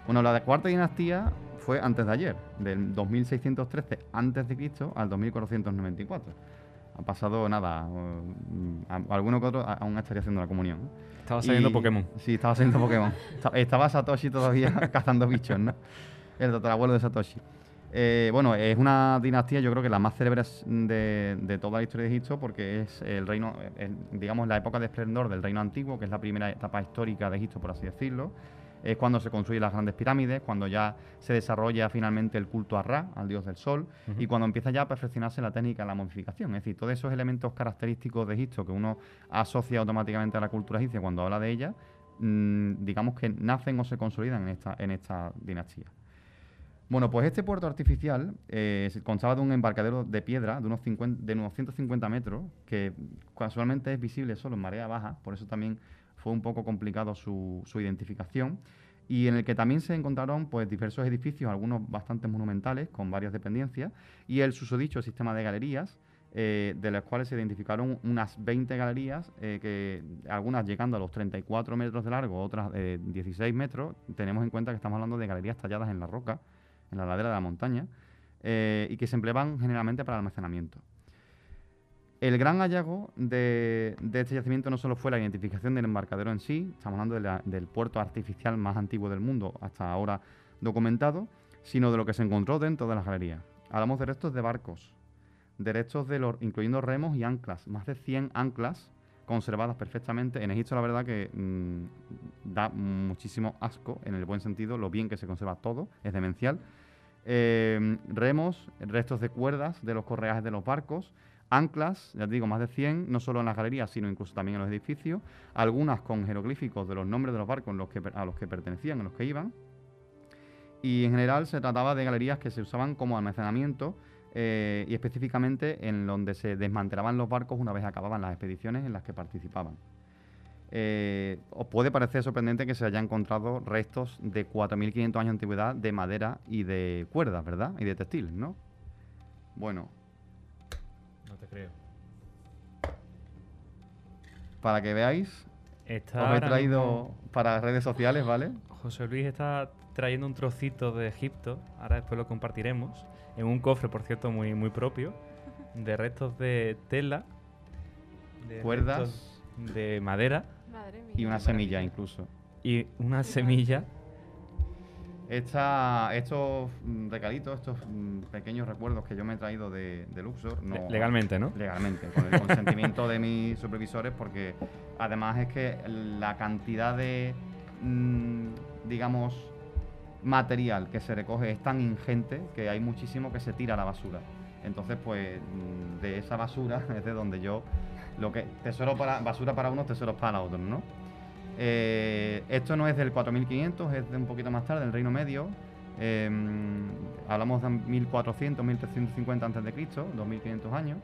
Speaker 5: Bueno, la de cuarta dinastía fue antes de ayer, del 2613 antes de Cristo al 2494. Ha pasado nada, mm, alguno que otro aún estaría haciendo la comunión.
Speaker 1: Estaba saliendo Pokémon.
Speaker 5: Sí, estaba saliendo Pokémon. [laughs] estaba Satoshi todavía [laughs] cazando bichos, ¿no? El abuelo de Satoshi. Eh, bueno, es una dinastía, yo creo que la más célebre de, de, toda la historia de Egipto, porque es el reino, digamos, la época de esplendor del reino antiguo, que es la primera etapa histórica de Egipto, por así decirlo es cuando se construyen las grandes pirámides, cuando ya se desarrolla finalmente el culto a Ra, al dios del sol, y cuando empieza ya a perfeccionarse la técnica de la modificación. Es decir, todos esos elementos característicos de Egipto que uno asocia automáticamente a la cultura egipcia cuando habla de ella, mm, digamos que nacen o se consolidan en esta, en esta dinastía. Bueno, pues este puerto artificial eh, constaba de un embarcadero de piedra de unos, 50, de unos 150 metros, que casualmente es visible solo en marea baja, por eso también fue un poco complicado su, identificación y en el que también se encontraron pues, diversos edificios, algunos bastante monumentales, con varias dependencias, y el susodicho sistema de galerías, eh, de las cuales se identificaron unas 20 galerías, eh, que algunas llegando a los 34 metros de largo, otras eh, 16 metros. Tenemos en cuenta que estamos hablando de galerías talladas en la roca, en la ladera de la montaña, eh, y que se empleaban generalmente para almacenamiento. El gran hallazgo de, este yacimiento no solo fue la identificación del embarcadero en sí, estamos hablando del puerto artificial más antiguo del mundo hasta ahora documentado, sino de lo que se encontró dentro de las galerías. Hablamos de restos de barcos, de restos de los, incluyendo remos y anclas, más de 100 anclas conservadas perfectamente. En Egipto la verdad que mm, da muchísimo asco, en el buen sentido, lo bien que se conserva todo, es demencial. Eh, remos, restos de cuerdas de los correajes de los barcos, anclas, ya te digo, más de 100, no solo en las galerías, sino incluso también en los edificios, algunas con jeroglíficos de los nombres de los barcos los que, a los que pertenecían, a los que iban. Y en general se trataba de galerías que se usaban como almacenamiento eh, y específicamente en donde se desmantelaban los barcos una vez acababan las expediciones en las que participaban. Eh, os puede parecer sorprendente que se hayan encontrado restos de 4.500 años de antigüedad de madera y de cuerdas, ¿verdad? Y de textiles, ¿no? Bueno, para que veáis,
Speaker 1: está
Speaker 5: os he traído para redes sociales, ¿vale?
Speaker 1: José Luis está trayendo un trocito de Egipto, ahora después lo compartiremos, en un cofre, por cierto, muy, muy propio, de restos de tela, de
Speaker 5: cuerdas,
Speaker 1: de madera.
Speaker 5: Y una semilla incluso.
Speaker 1: Y una semilla
Speaker 5: esta, estos mm, recaditos, estos mm, pequeños recuerdos que yo me he traído de, de Luxor, no,
Speaker 1: le- legalmente, ¿no?
Speaker 5: legalmente, con el consentimiento de mis supervisores, porque además es que la cantidad de, mm, digamos, material que se recoge es tan ingente que hay muchísimo que se tira a la basura. Entonces, pues, de esa basura [laughs] es de donde yo, lo que, tesoro para, basura para unos, tesoros para otros, ¿no? Eh, esto no es del 4500, es de un poquito más tarde, del Reino Medio. Eh, hablamos de 1400, 1350 antes de Cristo, 2500 años.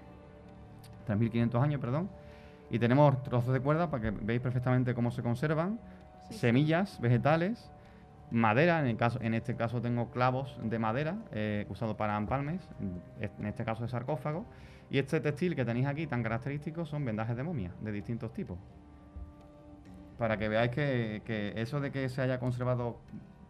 Speaker 5: 3500 años, perdón. Y tenemos trozos de cuerda para que veáis perfectamente cómo se conservan,
Speaker 3: Sí,
Speaker 5: semillas vegetales, madera, en, el caso, en este caso tengo clavos de madera eh, usados para empalmes, en este caso de sarcófago. Y este textil que tenéis aquí tan característico son vendajes de momia de distintos tipos. Para que veáis que, eso de que se haya conservado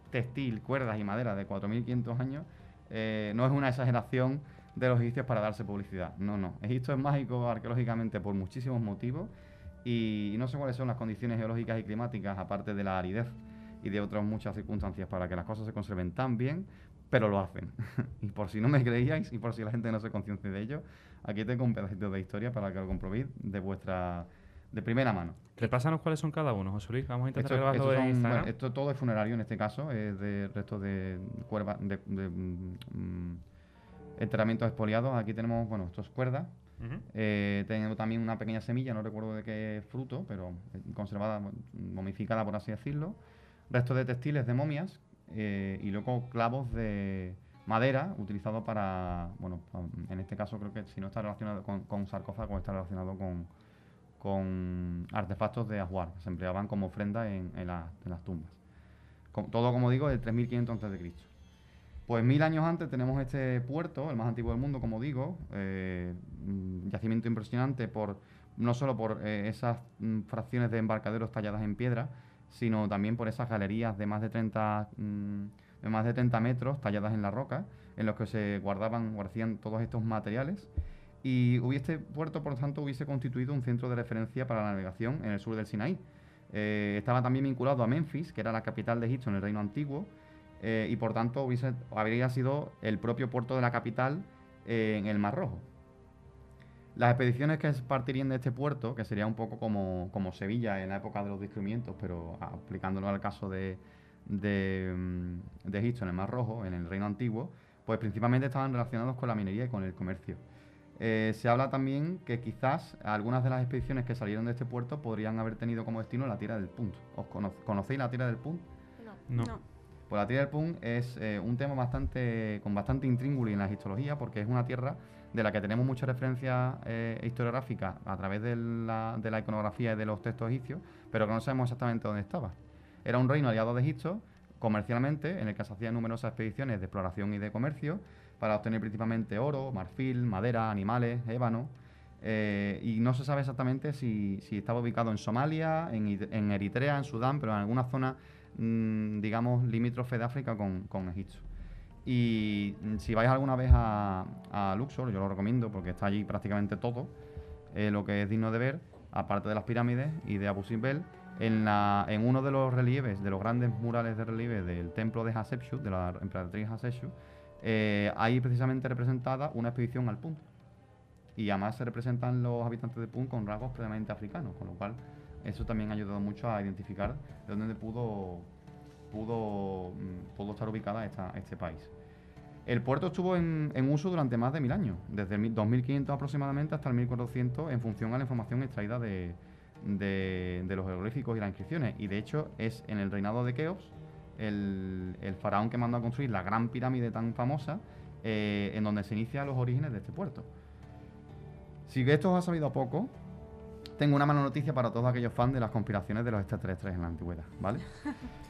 Speaker 5: textil, cuerdas y madera de 4.500 años eh, no es una exageración de los egipcios para darse publicidad. No, no. Egipto es mágico arqueológicamente por muchísimos motivos y no sé cuáles son las condiciones geológicas y climáticas, aparte de la aridez y de otras muchas circunstancias, para que las cosas se conserven tan bien, pero lo hacen. [laughs] y por si no me creíais y por si la gente no se conciencie de ello, aquí tengo un pedacito de historia para que lo comprobéis de vuestra de primera mano.
Speaker 1: Repásanos cuáles son cada uno, José Luis. Vamos a intentar
Speaker 5: Esto,
Speaker 1: grabarlo
Speaker 5: estos
Speaker 1: en
Speaker 5: son-
Speaker 1: Instagram.
Speaker 5: bueno, esto todo es funerario en este caso, es de restos de cuerva, de, de, mm, enterramientos expoliados. Aquí tenemos, bueno, estos cuerdas.
Speaker 1: Ujú.
Speaker 5: Eh, tengo también una pequeña semilla, no recuerdo de qué fruto, pero eh, conservada, momificada por así decirlo. Restos de textiles de momias eh, y luego clavos de madera utilizados para, bueno, en este caso creo que si no está relacionado con, con sarcófago, está relacionado con, con artefactos de ajuar, que se empleaban como ofrenda en, en la- en las tumbas. Todo, como digo, del 3500 a.C. Pues mil años antes tenemos este puerto, el más antiguo del mundo, como digo, eh, mm, yacimiento impresionante por no solo por eh, esas mm, fracciones de embarcaderos talladas en piedra, sino también por esas galerías de más de 30, mm, de más de 30 metros talladas en la roca, en los que se guardaban, guardaban todos estos materiales. Y este puerto, por tanto, hubiese constituido un centro de referencia para la navegación en el sur del Sinaí. Eh, estaba también vinculado a Memphis, que era la capital de Egipto en el reino antiguo, eh, y por tanto habría sido el propio puerto de la capital eh, en el Mar Rojo. Las expediciones que partirían de este puerto, que sería un poco como, como Sevilla en la época de los descubrimientos, pero aplicándolo al caso de, de, mm, de Egipto en el Mar Rojo, en el Reino Antiguo, pues principalmente estaban relacionados con la minería y con el comercio. Eh, se habla también que quizás algunas de las expediciones que salieron de este puerto podrían haber tenido como destino la tira del Punt. ¿Os cono- conocéis la tira del Punt?
Speaker 7: No.
Speaker 1: No.
Speaker 3: No.
Speaker 5: Pues la tierra del Pun es eh, un tema bastante con bastante intríngulis en la histología porque es una tierra de la que tenemos muchas referencias eh, historiográficas a través de la, de la iconografía y de los textos egipcios, pero que no sabemos exactamente dónde estaba. Era un reino aliado de Egipto comercialmente, en el que se hacían numerosas expediciones de exploración y de comercio para obtener principalmente oro, marfil, madera, animales, ébano. eh, y no se sabe exactamente si, estaba ubicado en Somalia, en, Eritrea, en Sudán, pero en alguna zona mm, digamos, limítrofe de África con, Egipto. Y mm, si vais alguna vez a, a Luxor, yo lo recomiendo porque está allí prácticamente todo, eh, lo que es digno de ver, aparte de las pirámides y de Abu Simbel, en, la, en uno de los relieves, de los grandes murales de relieve del templo de Hatshepsut, de la emperatriz Hatshepsut, eh, hay precisamente representada una expedición al Punt. Y además se representan los habitantes de Punt con rasgos plenamente africanos, con lo cual eso también ha ayudado mucho a identificar de dónde pudo, pudo, mm, pudo estar ubicada este país. El puerto estuvo en, uso durante más de mil años, desde el mil- 2500 aproximadamente hasta el 1400, en función a la información extraída de los jeroglíficos y las inscripciones. Y de hecho es en el reinado de Keops, el, el faraón que mandó a construir la gran pirámide tan famosa, eh, en donde se inician los orígenes de este puerto. Si esto os ha sabido poco, tengo una mala noticia para todos aquellos fans de las conspiraciones de los extraterrestres en la antigüedad, ¿vale? [laughs]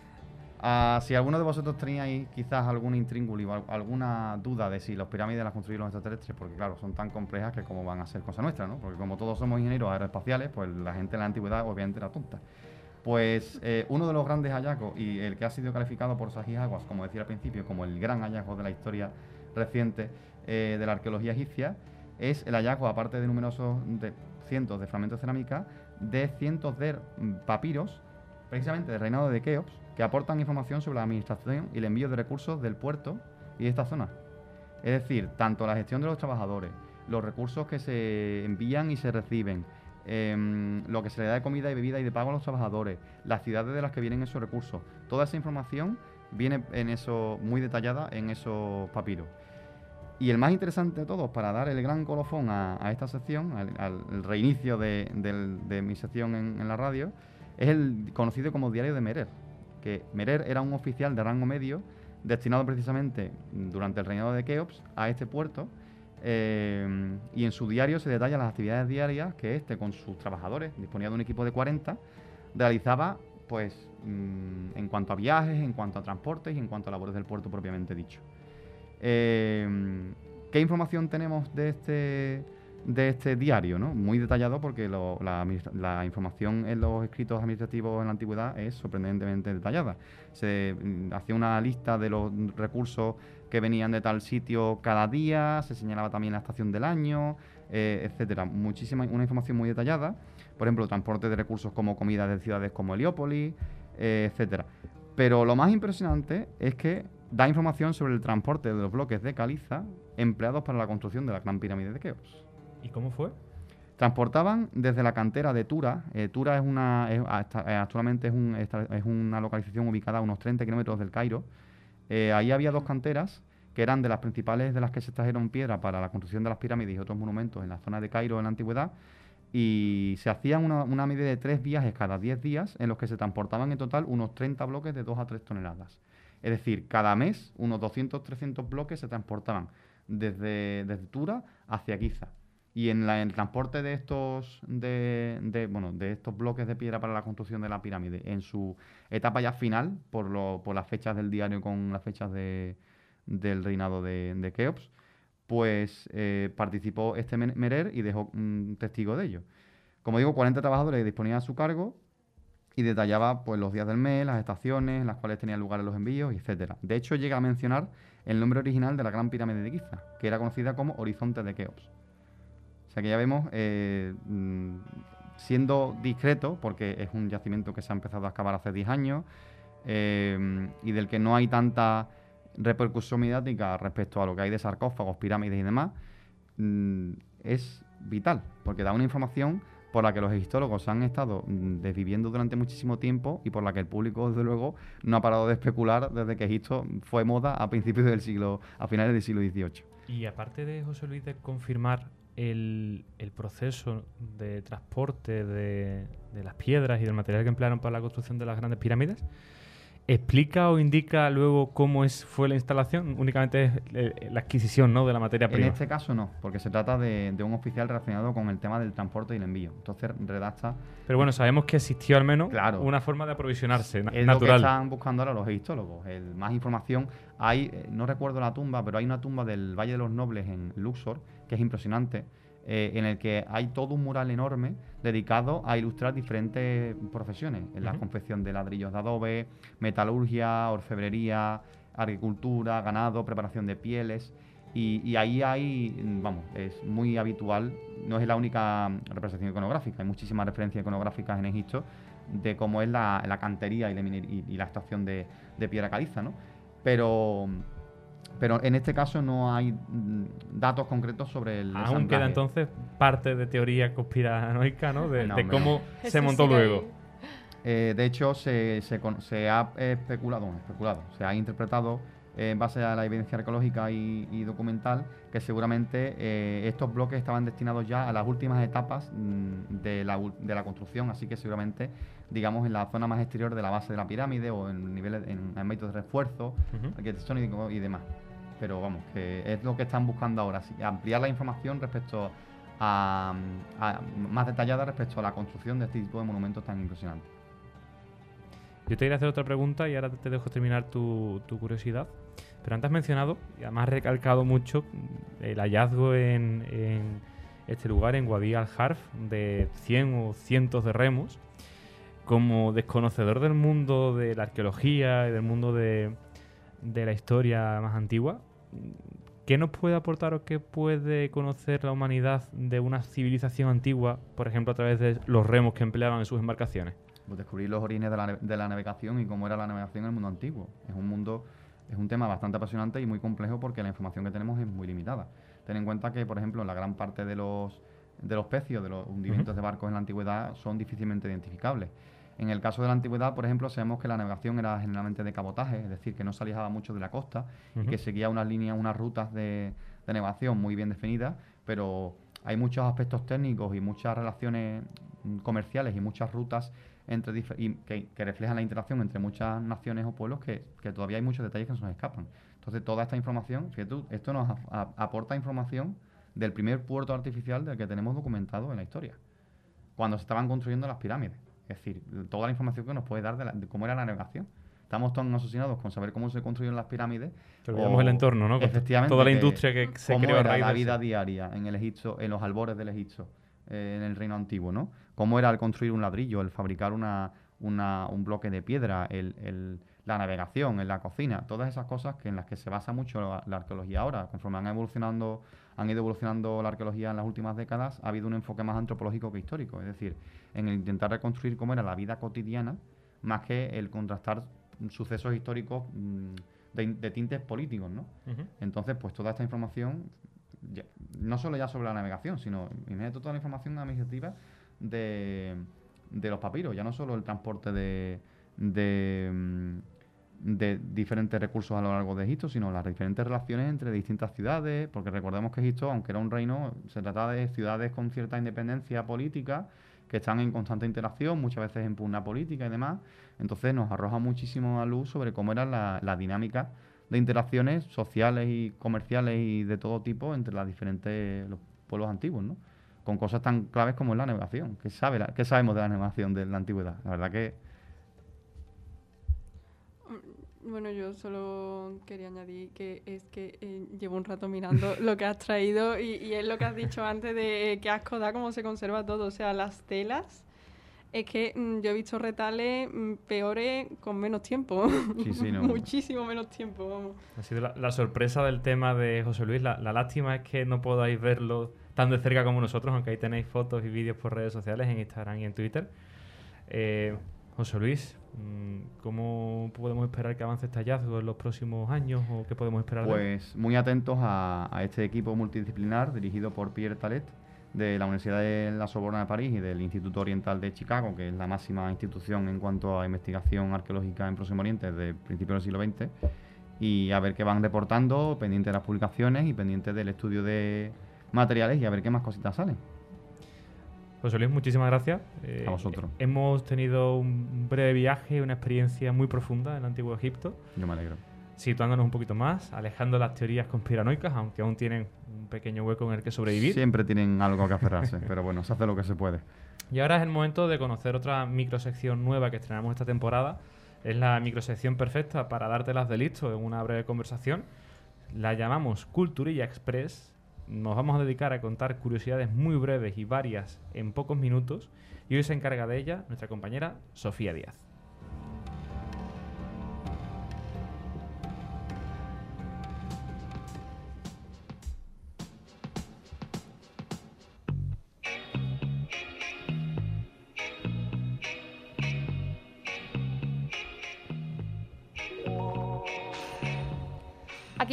Speaker 5: Ah, si alguno de vosotros teníais quizás algún intríngulo o al- alguna duda de si las pirámides las construyeron los extraterrestres, porque claro, son tan complejas que como van a ser cosa nuestra, ¿no? Porque como todos somos ingenieros aeroespaciales, pues la gente en la antigüedad obviamente era tonta. Pues eh, uno de los grandes hallazgos y el que ha sido calificado por Sahih Aguas, como decía al principio, como el gran hallazgo de la historia reciente eh, de la arqueología egipcia, es el hallazgo, aparte de numerosos de cientos de fragmentos de cerámica, de cientos de mm, papiros, precisamente del reinado de Keops, que aportan información sobre la administración y el envío de recursos del puerto y de esta zona. Es decir, tanto la gestión de los trabajadores, los recursos que se envían y se reciben, em, lo que se le da de comida y bebida y de pago a los trabajadores, las ciudades de las que vienen esos recursos, toda esa información viene en eso muy detallada en esos papiros. Y el más interesante de todos, para dar el gran colofón a, esta sección, al, reinicio de, mi sección en, en la radio, es el conocido como Diario de Merer. Que Merer era un oficial de rango medio destinado precisamente durante el reinado de Keops a este puerto. Eh, y en su diario se detallan las actividades diarias que este, con sus trabajadores, disponía de un equipo de 40, realizaba pues mm, en cuanto a viajes, en cuanto a transportes y en cuanto a labores del puerto propiamente dicho. Eh, ¿Qué información tenemos de este, de este diario? ¿no? Muy detallado porque la información en los escritos administrativos en la antigüedad es sorprendentemente detallada. Se mm, hacía una lista de los recursos que venían de tal sitio cada día, se señalaba también la estación del año, eh, etcétera. Muchísima, una información muy detallada. Por ejemplo, transporte de recursos como comida de ciudades como Heliópolis, eh, etcétera. Pero lo más impresionante es que da información sobre el transporte de los bloques de caliza empleados para la construcción de la Gran Pirámide de Keops.
Speaker 1: ¿Y cómo fue?
Speaker 5: Transportaban desde la cantera de Tura. eh, Tura es una, es- hasta- eh, actualmente es, un- es una localización ubicada a unos 30 kilómetros del Cairo. Eh, ahí había dos canteras que eran de las principales de las que se extrajeron piedra para la construcción de las pirámides y otros monumentos en la zona de Cairo en la antigüedad. Y se hacían una, una media de tres viajes cada 10 días en los que se transportaban en total unos 30 bloques de 2 a 3 toneladas. Es decir, cada mes unos 200-300 bloques se transportaban desde, desde Tura hacia Giza. Y en la- el transporte de estos, de, bueno, de estos bloques de piedra para la construcción de la pirámide, en su etapa ya final, por, lo- por las fechas del diario con las fechas de, del reinado de, Keops, pues eh, participó este Merer y dejó un testigo de ello. Como digo, 40 trabajadores disponían a su cargo y detallaba pues, los días del mes, las estaciones las cuales tenían lugar los envíos, etcétera. De hecho, llega a mencionar el nombre original de la Gran Pirámide de Giza, que era conocida como Horizonte de Keops. O sea que ya vemos, eh, mm, siendo discreto, porque es un yacimiento que se ha empezado a excavar hace 10 años eh, y del que no hay tanta repercusión mediática respecto a lo que hay de sarcófagos, pirámides y demás, mm, es vital, porque da una información por la que los egiptólogos han estado mm, desviviendo durante muchísimo tiempo y por la que el público, desde luego, no ha parado de especular desde que Egipto fue moda a principios del siglo, a finales del siglo XVIII.
Speaker 1: Y aparte de José Luis de confirmar el, el proceso de transporte de, de las piedras y del material que emplearon para la construcción de las grandes pirámides, ¿explica o indica luego cómo es, fue la instalación? Únicamente es eh, la adquisición ¿no? de la materia
Speaker 5: En
Speaker 1: prima.
Speaker 5: este caso no, porque se trata de, de un oficial relacionado con el tema del transporte y el envío. Entonces redacta
Speaker 1: Pero bueno, sabemos que existió al menos
Speaker 5: Claro.
Speaker 1: una forma de aprovisionarse na-
Speaker 5: Es lo que
Speaker 1: natural.
Speaker 5: están buscando ahora los egiptólogos. El, más información. Hay, eh, no recuerdo la tumba, pero hay una tumba del Valle de los Nobles en Luxor, que es impresionante, eh, en el que hay todo un mural enorme dedicado a ilustrar diferentes profesiones. En la confección de ladrillos de adobe, metalurgia, orfebrería, agricultura, ganado, preparación de pieles. Y, y ahí hay, vamos, es muy habitual, no es la única representación iconográfica, hay muchísimas referencias iconográficas en Egipto de cómo es la, la cantería y la, y- y la extracción de, de piedra caliza, ¿no? Pero, pero en este caso no hay mm, datos concretos sobre el
Speaker 1: Aún queda entonces parte de teoría conspiranoica, ¿no? De,
Speaker 5: No,
Speaker 1: de
Speaker 5: hombre,
Speaker 1: cómo se montó luego.
Speaker 5: Eh, de hecho, se, se ha especulado, bueno, especulado, se ha interpretado en base a la evidencia arqueológica y, y documental que seguramente eh, estos bloques estaban destinados ya a las últimas etapas mm, de, la, ul- de la construcción, así que seguramente, digamos, en la zona más exterior de la base de la pirámide o en niveles, en ámbitos de refuerzo,
Speaker 1: Ujú.
Speaker 5: arquitectónico y demás. Pero vamos, que es lo que están buscando ahora, ampliar la información respecto a, a- más detallada respecto a la construcción de este tipo de monumentos tan impresionantes.
Speaker 1: Yo te iré a hacer otra pregunta y ahora te dejo terminar tu, tu curiosidad. Pero antes has mencionado, y además has recalcado mucho, el hallazgo en, en este lugar, en Wadi al-Harf, de 100 o cientos de remos. Como desconocedor del mundo de la arqueología y del mundo de, de la historia más antigua, ¿qué nos puede aportar o qué puede conocer la humanidad de una civilización antigua, por ejemplo, a través de los remos que empleaban en sus embarcaciones?
Speaker 5: Pues descubrir los orígenes de la, de la navegación y cómo era la navegación en el mundo antiguo. Es un mundo, es un tema bastante apasionante y muy complejo porque la información que tenemos es muy limitada. Ten en cuenta que, por ejemplo, la gran parte de los, de los pecios, de los hundimientos de barcos en la antigüedad son difícilmente identificables. En el caso de la antigüedad, por ejemplo, sabemos que la navegación era generalmente de cabotaje, es decir, que no se alejaba mucho de la costa y que seguía unas líneas, unas rutas de, de navegación muy bien definidas, pero hay muchos aspectos técnicos y muchas relaciones comerciales y muchas rutas entre y que, que reflejan la interacción entre muchas naciones o pueblos que, que todavía hay muchos detalles que se nos escapan. Entonces, toda esta información, fíjate tú, esto nos a- a- aporta información del primer puerto artificial del que tenemos documentado en la historia, cuando se estaban construyendo las pirámides. Es decir, toda la información que nos puede dar de, la- de cómo era la navegación. Estamos tan asociados con saber cómo se construyeron las pirámides.
Speaker 1: Que olvidamos el entorno, ¿no?
Speaker 5: Efectivamente.
Speaker 1: toda la industria que se
Speaker 5: cómo
Speaker 1: creó a raíz
Speaker 5: la vida diaria en el Egipto, en los albores del Egipto, eh, en el reino antiguo, ¿no? Cómo era el construir un ladrillo, el fabricar una, una- un bloque de piedra, el, el- la navegación, en la cocina, todas esas cosas que en las que se basa mucho la, la arqueología ahora. Conforme han evolucionando, han ido evolucionando la arqueología en las últimas décadas, ha habido un enfoque más antropológico que histórico, es decir, en el intentar reconstruir cómo era la vida cotidiana, más que el contrastar sucesos históricos mm, de, de tintes políticos, ¿no? Entonces, pues toda esta información, ya- no solo ya sobre la navegación, sino imagínate toda la información administrativa de, de los papiros, ya no solo el transporte de, de, mm, de diferentes recursos a lo largo de Egipto, sino las diferentes relaciones entre distintas ciudades, porque recordemos que Egipto, aunque era un reino, se trataba de ciudades con cierta independencia política, que están en constante interacción, muchas veces en pugna política y demás. Entonces nos arroja muchísimo a luz sobre cómo era la, la dinámica de interacciones sociales y comerciales y de todo tipo entre las diferentes los pueblos antiguos, ¿no? Con cosas tan claves como es la navegación. ¿Qué, sabe la- qué sabemos de la navegación de la antigüedad? La verdad que
Speaker 3: Bueno, yo solo quería añadir que es que eh, llevo un rato mirando [laughs] lo que has traído y, y es lo que has dicho antes de que asco da cómo se conserva todo. O sea, las telas, es que mm, yo he visto retales mm, peores con menos tiempo.
Speaker 5: Sí, sí, [laughs] no.
Speaker 3: Muchísimo menos tiempo, vamos.
Speaker 1: Ha sido la, la sorpresa del tema de José Luis. La, la lástima es que no podáis verlo tan de cerca como nosotros, aunque ahí tenéis fotos y vídeos por redes sociales, en Instagram y en Twitter. Eh, José Luis, mm, ¿cómo podemos esperar que avance este hallazgo en los próximos años o qué podemos esperar?
Speaker 5: Pues muy atentos a, a este equipo multidisciplinar dirigido por Pierre Talet de la Universidad de la Sorbona de París y del Instituto Oriental de Chicago, que es la máxima institución en cuanto a investigación arqueológica en Próximo Oriente desde principios del siglo XX, y a ver qué van reportando, pendiente de las publicaciones y pendiente del estudio de materiales y a ver qué más cositas salen.
Speaker 1: José Luis, muchísimas gracias. Eh,
Speaker 5: A vosotros.
Speaker 1: Hemos tenido un breve viaje, una experiencia muy profunda en el Antiguo Egipto.
Speaker 5: Yo me alegro.
Speaker 1: situándonos un poquito más, alejando las teorías conspiranoicas, aunque aún tienen un pequeño hueco en el que sobrevivir.
Speaker 5: Siempre tienen algo que aferrarse, [laughs] pero bueno, se hace lo que se puede.
Speaker 1: Y ahora es el momento de conocer otra microsección nueva que estrenamos esta temporada. Es la microsección perfecta para dártelas de listo en una breve conversación. La llamamos Culturilla Express. Nos vamos a dedicar a contar curiosidades muy breves y varias en pocos minutos. Y hoy se encarga de ella nuestra compañera Sofía Díaz.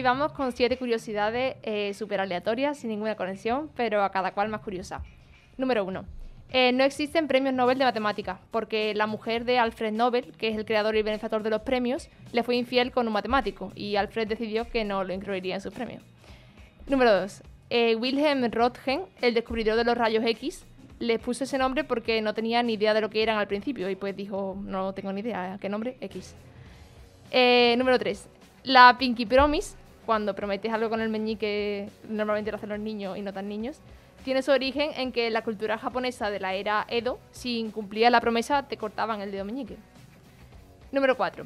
Speaker 2: Vamos con siete curiosidades eh, súper aleatorias, sin ninguna conexión, pero a cada cual más curiosa. Número uno. Eh, no existen premios Nobel de matemáticas, porque la mujer de Alfred Nobel, que es el creador y benefactor de los premios, le fue infiel con un matemático y Alfred decidió que no lo incluiría en sus premios. Número 2. Wilhelm Röntgen, el descubridor de los rayos X, le puso ese nombre porque no tenía ni idea de lo que eran al principio y pues dijo, no tengo ni idea, ¿qué nombre? X. Eh, número 3. La Pinky Promise, cuando prometes algo con el meñique, normalmente lo hacen los niños y no tan niños, tiene su origen en que la cultura japonesa de la era Edo, si incumplías la promesa, te cortaban el dedo meñique. Número 4.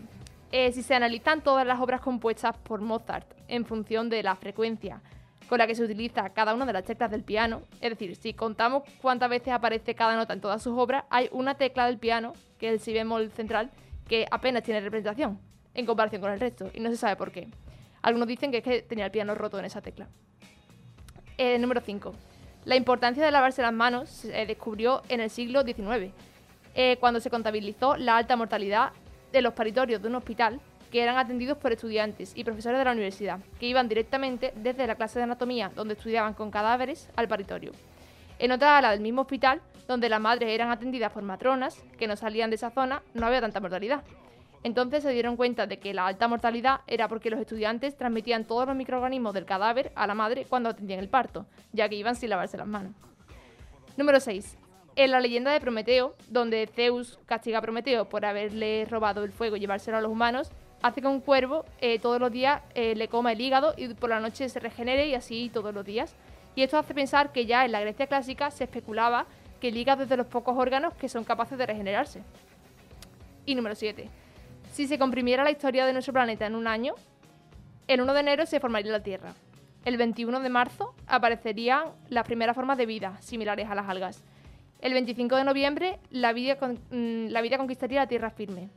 Speaker 2: si se analizan todas las obras compuestas por Mozart en función de la frecuencia con la que se utiliza cada una de las teclas del piano, es decir, si contamos cuántas veces aparece cada nota en todas sus obras, hay una tecla del piano, que es el si bemol central, que apenas tiene representación en comparación con el resto, y no se sabe por qué. Algunos dicen que es que tenía el piano roto en esa tecla. Eh, número 5. La importancia de lavarse las manos se descubrió en el siglo XIX, eh, cuando se contabilizó la alta mortalidad de los paritorios de un hospital que eran atendidos por estudiantes y profesores de la universidad, que iban directamente desde la clase de anatomía, donde estudiaban con cadáveres, al paritorio. En otra ala del mismo hospital, donde las madres eran atendidas por matronas que no salían de esa zona, no había tanta mortalidad. Entonces se dieron cuenta de que la alta mortalidad era porque los estudiantes transmitían todos los microorganismos del cadáver a la madre cuando atendían el parto, ya que iban sin lavarse las manos. Número 6. En la leyenda de Prometeo, donde Zeus castiga a Prometeo por haberle robado el fuego y llevárselo a los humanos, hace que un cuervo eh, todos los días eh, le coma el hígado y por la noche se regenere y así todos los días. Y esto hace pensar que ya en la Grecia clásica se especulaba que el hígado es de los pocos órganos que son capaces de regenerarse. Y número 7. Si se comprimiera la historia de nuestro planeta en un año, el 1 de enero se formaría la Tierra. El 21 de marzo aparecerían las primeras formas de vida, similares a las algas. El 25 de noviembre la vida, mm, la vida conquistaría la Tierra firme.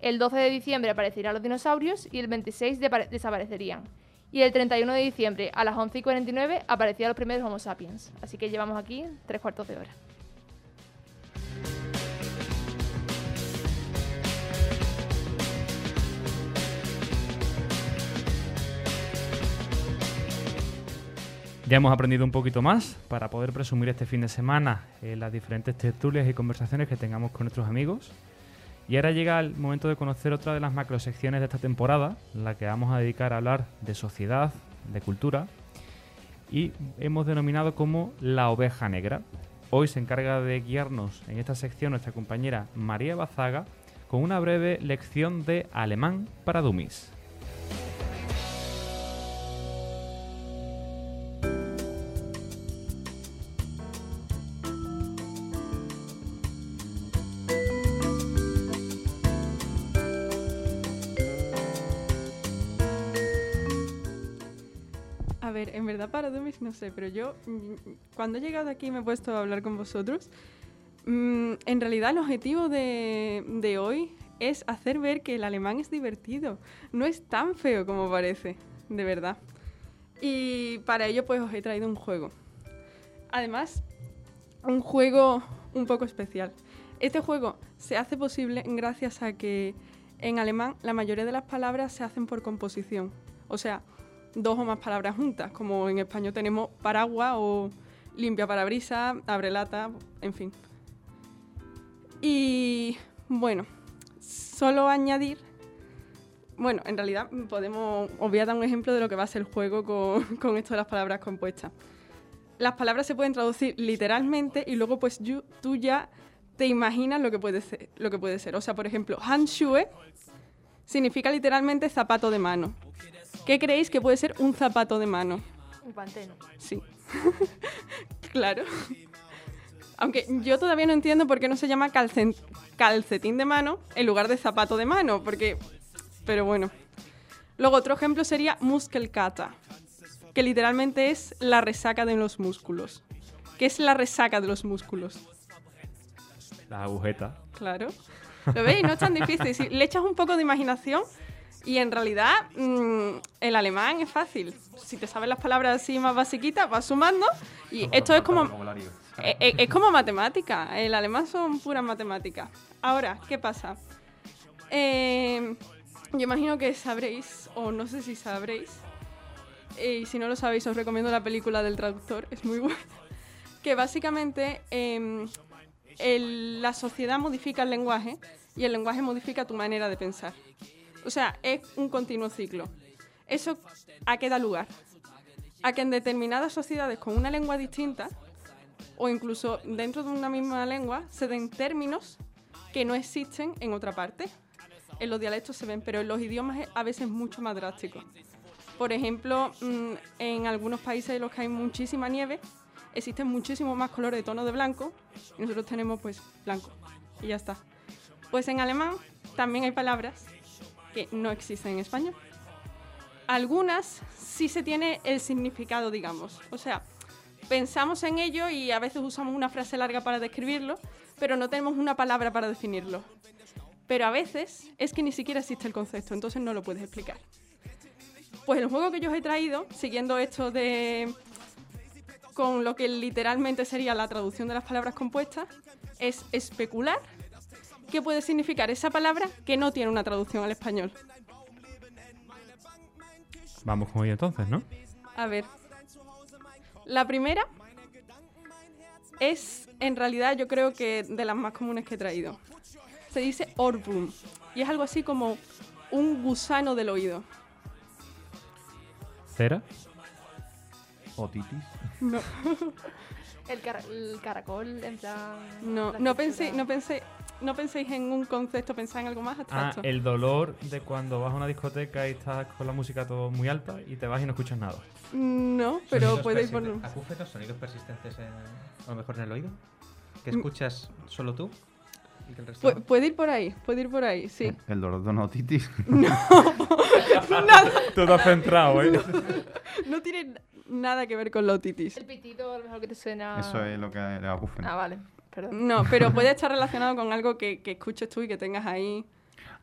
Speaker 2: El 12 de diciembre aparecerían los dinosaurios y el 26 desaparecerían. Y el 31 de diciembre a las 11 y 49 aparecían los primeros Homo sapiens. Así que llevamos aquí tres cuartos de hora.
Speaker 1: Ya hemos aprendido un poquito más para poder presumir este fin de semana en las diferentes tertulias y conversaciones que tengamos con nuestros amigos. Y ahora llega el momento de conocer otra de las macrosecciones de esta temporada, la que vamos a dedicar a hablar de sociedad, de cultura, y hemos denominado como la oveja negra. Hoy se encarga de guiarnos en esta sección nuestra compañera María Bazaga con una breve lección de alemán para dummies. [laughs]
Speaker 3: no sé, pero yo mm, cuando he llegado aquí me he puesto a hablar con vosotros, mm, en realidad el objetivo de, de hoy es hacer ver que el alemán es divertido, no es tan feo como parece, de verdad. Y para ello pues os he traído un juego. Además, un juego un poco especial. Este juego se hace posible gracias a que en alemán la mayoría de las palabras se hacen por composición. O sea, dos o más palabras juntas, como en español tenemos paraguas o limpia parabrisa, abre lata, en fin. Y bueno, solo añadir, bueno, en realidad podemos, os voy a dar un ejemplo de lo que va a ser el juego con, [laughs] con esto de las palabras compuestas. Las palabras se pueden traducir literalmente y luego pues tú ya te imaginas lo que puede ser, lo que puede ser. O sea, por ejemplo, Handschuhe significa literalmente zapato de mano. ¿Qué creéis que puede ser un zapato de mano?
Speaker 2: Un panteno.
Speaker 3: Sí. [laughs] claro. Aunque yo todavía no entiendo por qué no se llama calcetín de mano en lugar de zapato de mano, porque... Pero bueno. Luego otro ejemplo sería Muskelkata, que literalmente es la resaca de los músculos. ¿Qué es la resaca de los músculos?
Speaker 1: La agujeta.
Speaker 3: Claro. ¿Lo veis? No es tan difícil. Si le echas un poco de imaginación, y en realidad, mm, el alemán es fácil. Si te sabes las palabras así más basiquitas, vas sumando. Y esto es como. Eh, eh, es, como matemática. El alemán son puras matemáticas. Ahora, ¿qué pasa? Eh, yo imagino que sabréis, o no sé si sabréis, y si no lo sabéis, os recomiendo la película del traductor, es muy [laughs] buena. Que básicamente em, la sociedad modifica el lenguaje y el lenguaje modifica tu manera de pensar. O sea, es un continuo ciclo. ¿Eso a qué da lugar? A que en determinadas sociedades con una lengua distinta, o incluso dentro de una misma lengua, se den términos que no existen en otra parte. En los dialectos se ven, pero en los idiomas a veces mucho más drástico. Por ejemplo, mm, en algunos países en los que hay muchísima nieve, existen muchísimos más colores de tono de blanco y nosotros tenemos pues blanco y ya está. Pues en alemán también hay palabras que no existen en español. Algunas sí se tiene el significado, digamos. O sea, pensamos en ello y a veces usamos una frase larga para describirlo, pero no tenemos una palabra para definirlo. Pero a veces es que ni siquiera existe el concepto, entonces no lo puedes explicar. Pues el juego que yo os he traído, siguiendo esto de con lo que literalmente sería la traducción de las palabras compuestas, es especular qué puede significar esa palabra que no tiene una traducción al español.
Speaker 1: Vamos con ello entonces, ¿no?
Speaker 3: A ver. La primera es, en realidad, yo creo que de las más comunes que he traído. Se dice orbum. Y es algo así como un gusano del oído.
Speaker 1: ¿Cera?
Speaker 5: Otitis.
Speaker 3: No, [laughs]
Speaker 2: El, cara- el caracol, en plan.
Speaker 3: no,
Speaker 2: la
Speaker 3: no pensé, no pensé, no penséis en un concepto, pensáis en algo más
Speaker 1: Ah,
Speaker 3: abstracto.
Speaker 1: el dolor de cuando vas a una discoteca y estás con la música todo muy alta y te vas y no escuchas nada.
Speaker 3: No, pero podéis ponerlo.
Speaker 4: Acúfenos, sonidos persistentes en- a lo mejor en el oído. Que
Speaker 3: Mm.
Speaker 4: escuchas solo tú y que el resto
Speaker 3: Pu-
Speaker 4: no?
Speaker 3: puede ir por ahí, puede ir por ahí, sí.
Speaker 5: El dolor de una otitis.
Speaker 1: Tú te has centrado, ¿eh?
Speaker 3: No tiene nada que ver con la otitis.
Speaker 2: El pitido, a lo mejor que te suena.
Speaker 5: Eso es lo que le acúfeno.
Speaker 2: Ah, vale. Perdón.
Speaker 3: No, pero puede estar relacionado con algo que, que escuches tú y que tengas ahí.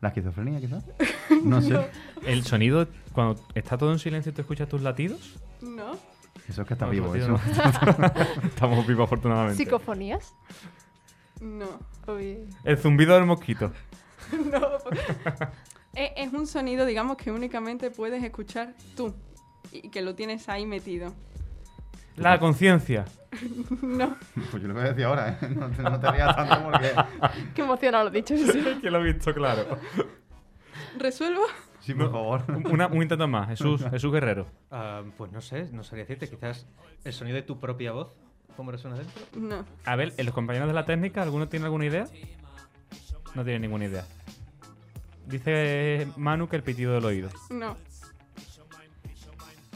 Speaker 5: ¿La esquizofrenia, quizás? [laughs] No sé.
Speaker 1: El sonido, cuando está todo en silencio tú escuchas tus latidos.
Speaker 3: ¿No?
Speaker 5: Eso es que está
Speaker 1: No,
Speaker 5: vivo, eso.
Speaker 1: no. [laughs] [laughs] Estamos vivos afortunadamente.
Speaker 2: ¿Psicofonías?
Speaker 3: No.
Speaker 1: El zumbido del mosquito.
Speaker 3: No. es, es un sonido, digamos, que únicamente puedes escuchar tú. Y que lo tienes ahí metido.
Speaker 1: La conciencia. [laughs]
Speaker 3: No.
Speaker 5: Pues yo lo voy a decir ahora, ¿eh? [laughs] No te, no te rías tanto porque... [laughs]
Speaker 2: Qué emocionado lo he dicho. sí.
Speaker 1: que lo he visto claro.
Speaker 3: ¿Resuelvo?
Speaker 5: Sí, por favor.
Speaker 1: Una- un intento más. Jesús, Jesús Guerrero.
Speaker 4: Ah, pues no sé, no sabría decirte. Quizás el sonido de tu propia voz, ¿cómo resuena dentro?
Speaker 3: No.
Speaker 1: A ver, ¿los compañeros de la técnica, ¿alguno tiene alguna idea? No tiene ninguna idea. Dice Manu que el pitido del oído.
Speaker 3: No.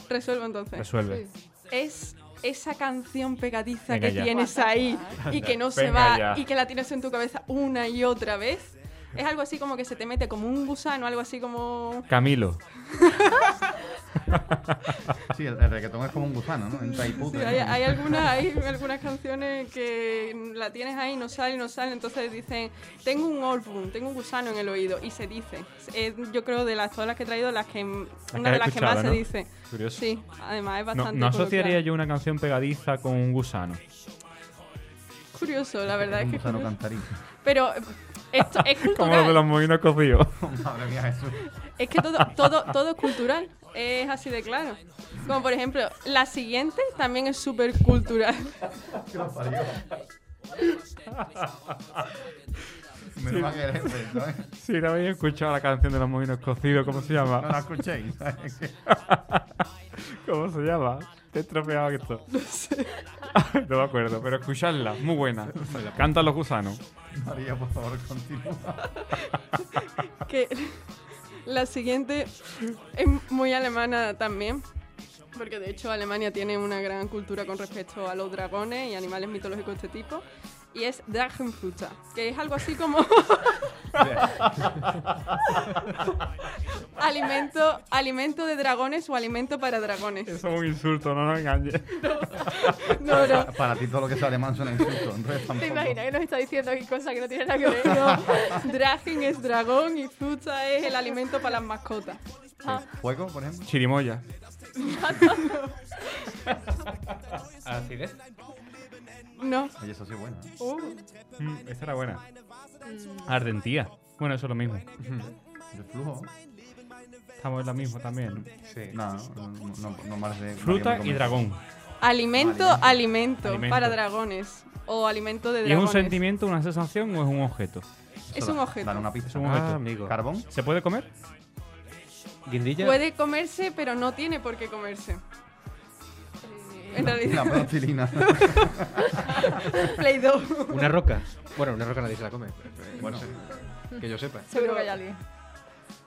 Speaker 3: Resuelvo entonces.
Speaker 1: Resuelve.
Speaker 3: es esa canción pegadiza
Speaker 1: Venga
Speaker 3: que
Speaker 1: ya.
Speaker 3: tienes ahí y que no se va
Speaker 1: ya.
Speaker 3: y que la tienes en tu cabeza una y otra vez. Es algo así como que se te mete como un gusano, algo así como...
Speaker 1: Camilo. [laughs] [laughs]
Speaker 5: Sí, el, el reggaetón es como un gusano, ¿no? Entra ahí
Speaker 3: Sí,
Speaker 5: putre,
Speaker 3: hay,
Speaker 5: ¿no?
Speaker 3: hay [laughs] algunas, hay algunas canciones que la tienes ahí, no sale, no sale, entonces dicen, tengo un orbum, tengo un gusano en el oído, y se dice. Es, yo creo de las todas las que he traído, las que, una de las que más
Speaker 1: escuchado,
Speaker 3: se
Speaker 1: ¿no?
Speaker 3: dice.
Speaker 1: Curioso.
Speaker 3: Sí, además es
Speaker 1: No,
Speaker 3: bastante
Speaker 1: no asociaría
Speaker 3: coloquial.
Speaker 1: yo una canción pegadiza con un gusano.
Speaker 3: Curioso, la verdad es
Speaker 5: un
Speaker 3: que es
Speaker 5: gusano cantarín.
Speaker 3: Pero eh, esto es [laughs]
Speaker 1: Como
Speaker 3: cultural.
Speaker 1: los de los movinos cocidos.
Speaker 5: Madre mía, Jesús.
Speaker 3: Es que todo, todo, todo es cultural, es así de claro. Como por ejemplo, la siguiente también es súper cultural. [laughs] [laughs]
Speaker 5: Menos mal que eres este, ¿sabes?
Speaker 1: Si no habéis escuchado la canción de los movinos cocidos, ¿cómo se
Speaker 5: No
Speaker 1: llama?
Speaker 5: la escuchéis. Que- [laughs]
Speaker 1: ¿Cómo se llama? Te he estropeado esto. No me acuerdo, pero escuchadla, muy buena. Cantan los gusanos.
Speaker 5: María, por favor, continúa.
Speaker 3: Que la siguiente es muy alemana también. Porque de hecho Alemania tiene una gran cultura con respecto a los dragones y animales mitológicos de este tipo. Y es Drachenfutter, que es algo así como [laughs] alimento, alimento de dragones o alimento para dragones.
Speaker 1: Eso es un insulto, no nos engañes. [laughs]
Speaker 3: No, no.
Speaker 5: Para ti todo lo que sea alemán suena insulto, entonces
Speaker 2: ¿Te imaginas que nos está diciendo aquí cosas que no tienen nada que ver?
Speaker 3: No, es dragón y Futter es el alimento para las mascotas.
Speaker 5: ¿Fuego, por ejemplo?
Speaker 1: Chirimoya. [laughs]
Speaker 4: Acidez.
Speaker 3: No.
Speaker 5: Oye, eso sí es bueno.
Speaker 3: Uh,
Speaker 1: Mm, esa era buena. Ardentía. Bueno, eso es lo mismo.
Speaker 5: El flujo.
Speaker 1: Estamos en la misma también.
Speaker 4: Sí.
Speaker 5: No, no, no, no más de.
Speaker 1: Fruta y dragón.
Speaker 3: alimento,
Speaker 5: Alimento.
Speaker 3: alimento,
Speaker 1: Alimento.
Speaker 3: para dragones. O alimento de
Speaker 1: ¿Y es
Speaker 3: dragones.
Speaker 1: un sentimiento, una sensación o es un objeto?
Speaker 3: Es
Speaker 5: Eso
Speaker 3: un
Speaker 5: da-
Speaker 3: objeto.
Speaker 5: Dale una pizza.
Speaker 1: Es un objeto.
Speaker 4: Ah, amigo.
Speaker 5: ¿Carbón?
Speaker 1: ¿Se puede comer?
Speaker 4: Guindilla.
Speaker 3: Puede comerse, pero no tiene por qué comerse. En
Speaker 5: La
Speaker 3: realidad,
Speaker 5: plastilina.
Speaker 3: Play Doh.
Speaker 4: Una roca. Bueno, una roca nadie se la come. Bueno, que yo sepa.
Speaker 2: Seguro que hay alguien.